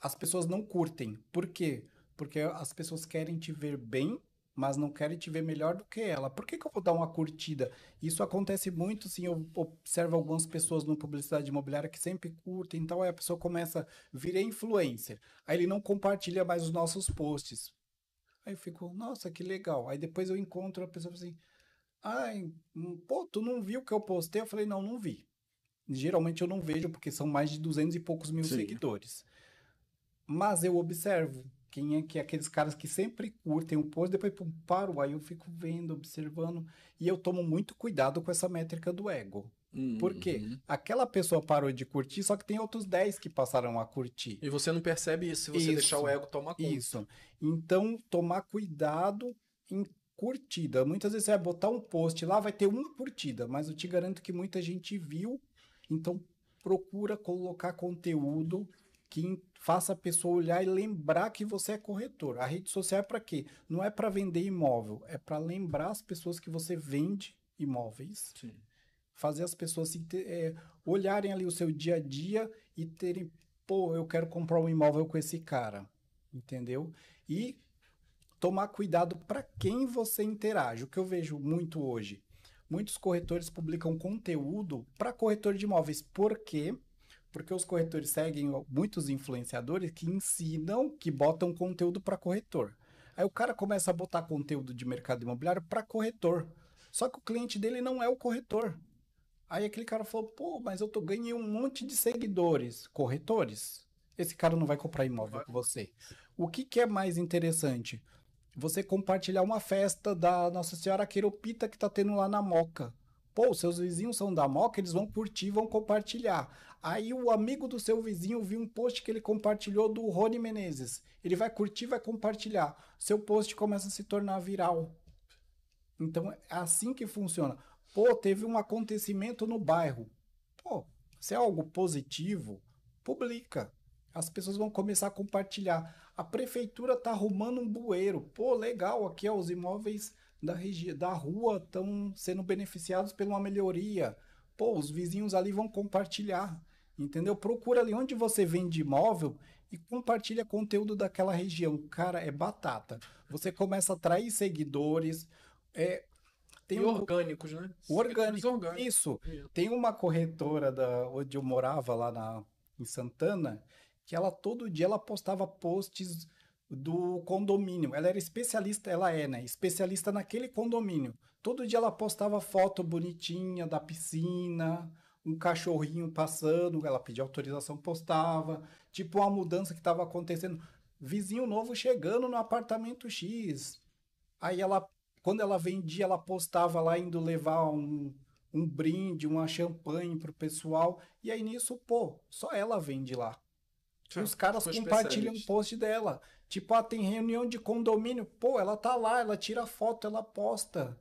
As pessoas não curtem. Por quê? Porque as pessoas querem te ver bem, mas não querem te ver melhor do que ela. Por que, que eu vou dar uma curtida? Isso acontece muito, sim. Eu observo algumas pessoas no publicidade imobiliária que sempre curtem, então aí a pessoa começa, virei influencer. Aí ele não compartilha mais os nossos posts. Aí eu fico, nossa, que legal. Aí depois eu encontro a pessoa assim, ai, hum, pô, tu não viu o que eu postei? Eu falei, não, não vi. Geralmente eu não vejo, porque são mais de 200 e poucos mil Sim. seguidores. Mas eu observo quem é que é aqueles caras que sempre curtem o post, depois pum, paro, aí eu fico vendo, observando, e eu tomo muito cuidado com essa métrica do ego. Por quê? Uhum. Aquela pessoa parou de curtir, só que tem outros 10 que passaram a curtir. E você não percebe isso se você Isso. deixar o ego tomar conta. Isso. Então, tomar cuidado em curtida. Muitas vezes você vai botar um post lá, vai ter uma curtida, mas eu te garanto que muita gente viu. Então, procura colocar conteúdo que faça a pessoa olhar e lembrar que você é corretor. A rede social é para quê? Não é para vender imóvel, é para lembrar as pessoas que você vende imóveis. Sim. Fazer as pessoas se, é, olharem ali o seu dia a dia e terem, pô, eu quero comprar um imóvel com esse cara, entendeu? E tomar cuidado para quem você interage. O que eu vejo muito hoje, muitos corretores publicam conteúdo para corretor de imóveis. Por quê? Porque os corretores seguem muitos influenciadores que ensinam, que botam conteúdo para corretor. Aí o cara começa a botar conteúdo de mercado imobiliário para corretor. Só que o cliente dele não é o corretor. Aí aquele cara falou: pô, mas eu tô ganhei um monte de seguidores, corretores. Esse cara não vai comprar imóvel com você. O que, que é mais interessante? Você compartilhar uma festa da Nossa Senhora Queiropita que tá tendo lá na Moca. Pô, seus vizinhos são da Moca, eles vão curtir, vão compartilhar. Aí o amigo do seu vizinho viu um post que ele compartilhou do Rony Menezes. Ele vai curtir, vai compartilhar. Seu post começa a se tornar viral. Então é assim que funciona. Pô, teve um acontecimento no bairro. Pô, se é algo positivo, publica. As pessoas vão começar a compartilhar. A prefeitura tá arrumando um bueiro. Pô, legal, aqui ó, os imóveis da, da rua estão sendo beneficiados por uma melhoria. Pô, os vizinhos ali vão compartilhar. Entendeu? Procura ali onde você vende imóvel e compartilha conteúdo daquela região. Cara, é batata. Você começa a atrair seguidores. É, tem um... orgânicos, né? Orgânicos, orgânicos. Isso. Tem uma corretora da, onde eu morava lá na, em Santana que ela todo dia ela postava posts do condomínio. Ela era especialista, ela é, né? Especialista naquele condomínio. Todo dia ela postava foto bonitinha da piscina, um cachorrinho passando, ela pedia autorização, postava, tipo uma mudança que estava acontecendo, vizinho novo chegando no apartamento X. Aí ela, quando ela vendia, ela postava lá indo levar um, um brinde, uma champanhe pro pessoal, e aí nisso, pô, só ela vende lá. E os caras compartilham o post dela. Tipo, ah, tem reunião de condomínio. Pô, ela tá lá, ela tira foto, ela posta.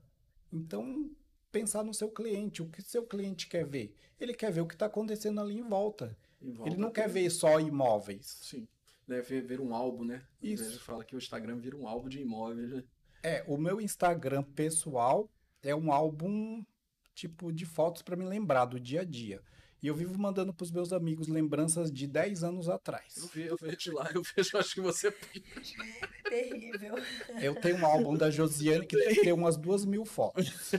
Então, pensar no seu cliente. O que seu cliente quer ver? Ele quer ver o que está acontecendo ali em volta. Em volta Ele não quer ver só imóveis. Sim. Deve ver um álbum, né? Isso. Às fala que o Instagram vira um álbum de imóveis, né? É, o meu Instagram pessoal é um álbum tipo de fotos para me lembrar do dia a dia. E eu vivo mandando para os meus amigos lembranças de 10 anos atrás. Eu, vi, eu vejo lá, eu vejo, acho que você. Terrível. Eu tenho um álbum da Josiane que deve ter umas duas mil fotos.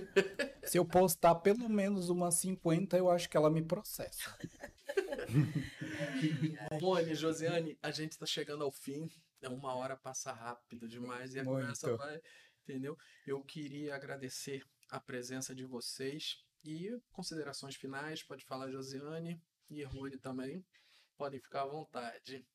Se eu postar pelo menos umas 50, eu acho que ela me processa. Rony, Josiane, a gente está chegando ao fim. É uma hora passa rápido demais e a Muito. conversa vai. Entendeu? Eu queria agradecer a presença de vocês e considerações finais, pode falar Josiane e Rony também. Podem ficar à vontade.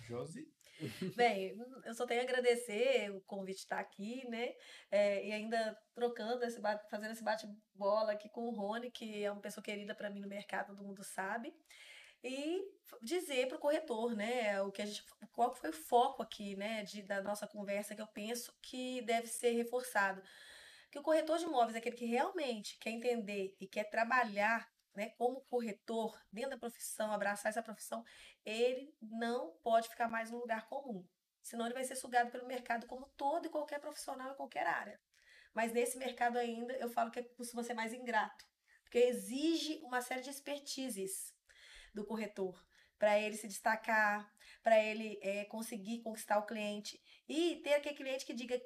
Josi? Bem, eu só tenho a agradecer o convite estar aqui, né? É, e ainda trocando, esse fazendo esse bate-bola aqui com o Rony, que é uma pessoa querida para mim no mercado, todo mundo sabe. E dizer para o corretor, né, o que a gente, qual foi o foco aqui, né, de, da nossa conversa que eu penso que deve ser reforçado que o corretor de imóveis é aquele que realmente quer entender e quer trabalhar né, como corretor dentro da profissão, abraçar essa profissão, ele não pode ficar mais no lugar comum. Senão ele vai ser sugado pelo mercado como todo e qualquer profissional em qualquer área. Mas nesse mercado ainda, eu falo que costuma ser mais ingrato. Porque exige uma série de expertises do corretor para ele se destacar, para ele é, conseguir conquistar o cliente e ter aquele cliente que diga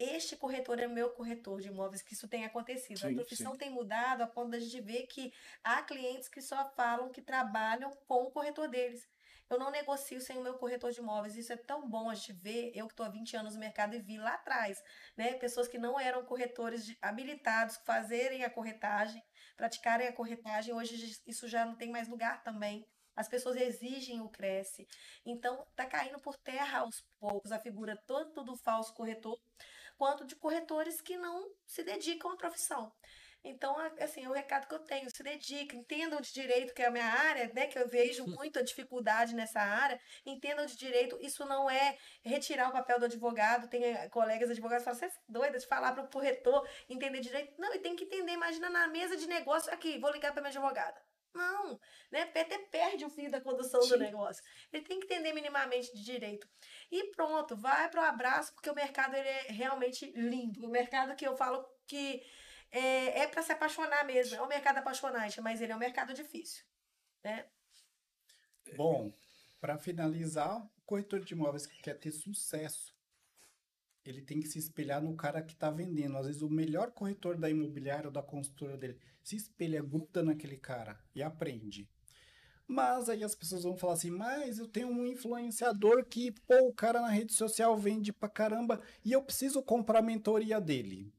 este corretor é meu corretor de imóveis, que isso tem acontecido. Sim, a profissão sim. tem mudado a ponto da gente ver que há clientes que só falam que trabalham com o corretor deles. Eu não negocio sem o meu corretor de imóveis. Isso é tão bom a gente ver. Eu que estou há 20 anos no mercado e vi lá atrás, né? Pessoas que não eram corretores de, habilitados, fazerem a corretagem, praticarem a corretagem. Hoje isso já não tem mais lugar também. As pessoas exigem o Cresce. Então, está caindo por terra aos poucos a figura tanto do falso corretor quanto de corretores que não se dedicam à profissão. Então, assim, é o recado que eu tenho, se dediquem, entendam de direito, que é a minha área, né, que eu vejo muita dificuldade nessa área, entendam de direito, isso não é retirar o papel do advogado, tem eh, colegas advogados que falam, você é doida de falar para o corretor entender direito? Não, e tem que entender, imagina na mesa de negócio, aqui, vou ligar para minha advogada. Não, né? PT perde o fio da condução Sim. do negócio. Ele tem que entender minimamente de direito. E pronto, vai para o abraço, porque o mercado ele é realmente lindo. O mercado que eu falo que é, é para se apaixonar mesmo. É um mercado apaixonante, mas ele é um mercado difícil. Né? Bom, para finalizar, o corretor de imóveis que quer ter sucesso, ele tem que se espelhar no cara que está vendendo. Às vezes, o melhor corretor da imobiliária ou da construtora dele se espelha, gruda naquele cara e aprende. Mas aí as pessoas vão falar assim: mas eu tenho um influenciador que, pô, o cara na rede social vende pra caramba e eu preciso comprar a mentoria dele.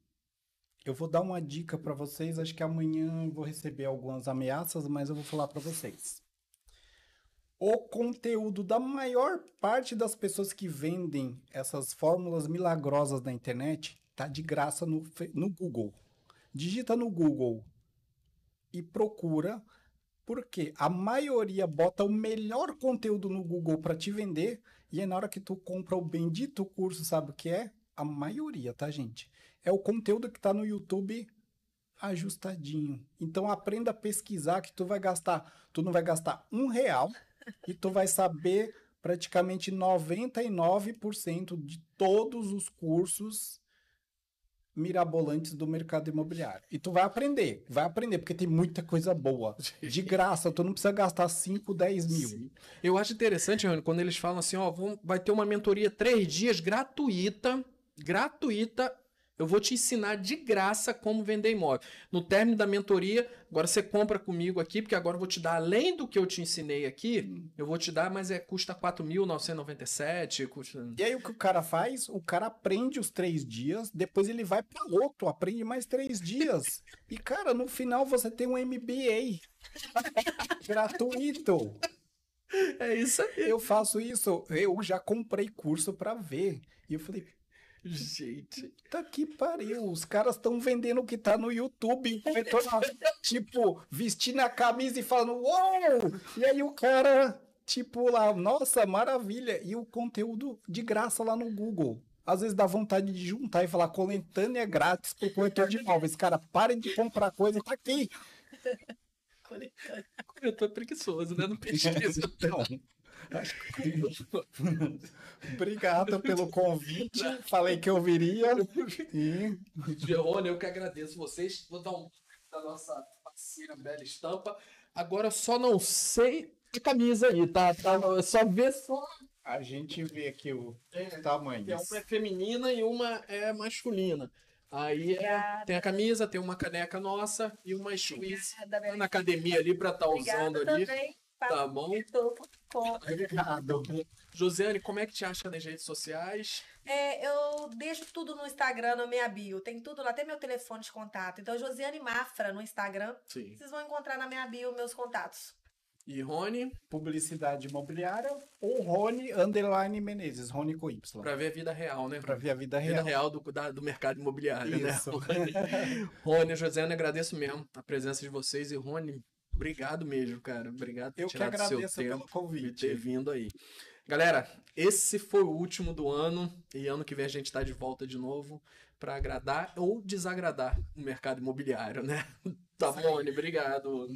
Eu vou dar uma dica para vocês. Acho que amanhã vou receber algumas ameaças, mas eu vou falar para vocês. O conteúdo da maior parte das pessoas que vendem essas fórmulas milagrosas na internet tá de graça no, no Google. Digita no Google e procura, porque a maioria bota o melhor conteúdo no Google para te vender e é na hora que tu compra o bendito curso, sabe o que é? A maioria, tá, gente? É o conteúdo que tá no YouTube ajustadinho. Então aprenda a pesquisar que tu vai gastar, tu não vai gastar um real e tu vai saber praticamente 99% de todos os cursos mirabolantes do mercado imobiliário. E tu vai aprender, vai aprender, porque tem muita coisa boa. De graça, tu não precisa gastar 5, 10 mil. Sim. Eu acho interessante, Rony, quando eles falam assim, ó, vai ter uma mentoria três dias gratuita, gratuita, eu vou te ensinar de graça como vender imóvel. No término da mentoria, agora você compra comigo aqui, porque agora eu vou te dar, além do que eu te ensinei aqui, hum. eu vou te dar, mas é custa 4.997. Custa... E aí o que o cara faz? O cara aprende os três dias, depois ele vai para outro, aprende mais três dias. E, cara, no final você tem um MBA gratuito. É isso aí. Eu faço isso. Eu já comprei curso para ver. E eu falei, Gente. Tá que pariu. Os caras estão vendendo o que tá no YouTube. tipo, vestindo a camisa e falando, uou! E aí o cara, tipo, lá, nossa, maravilha. E o conteúdo de graça lá no Google. Às vezes dá vontade de juntar e falar coletânea grátis pro corretor de imóveis. Cara, parem de comprar coisa, tá aqui. Coletânea. Corretor preguiçoso, né? Não pesquisa. Então. Obrigado pelo convite. Falei que eu viria. E... Olha, eu que agradeço vocês. Vou dar um da nossa parceira Bela Estampa. Agora eu só não sei a camisa aí, tá? tá só ver só. A gente vê aqui o é, tamanho. É uma é feminina e uma é masculina. Aí é, tem a camisa, tem uma caneca nossa e uma squeeze na academia ali para estar tá usando ali. Também. Tá bom? Obrigado. Josiane, como é que te acha nas redes sociais? É, eu deixo tudo no Instagram, na minha bio. Tem tudo lá, até meu telefone de contato. Então, Josiane Mafra no Instagram. Sim. Vocês vão encontrar na minha bio meus contatos. E Rony? Publicidade imobiliária ou Rony Underline Menezes, Rony com Y. Pra ver a vida real, né? Pra ver a vida real. Vida real do, da, do mercado imobiliário, né? Isso. né? Rony, Josiane, agradeço mesmo a presença de vocês. E Rony, Obrigado mesmo, cara. Obrigado por Eu que agradeço pelo convite. ter vindo aí. Galera, esse foi o último do ano e ano que vem a gente está de volta de novo para agradar ou desagradar o mercado imobiliário, né? Tá bom, Obrigado.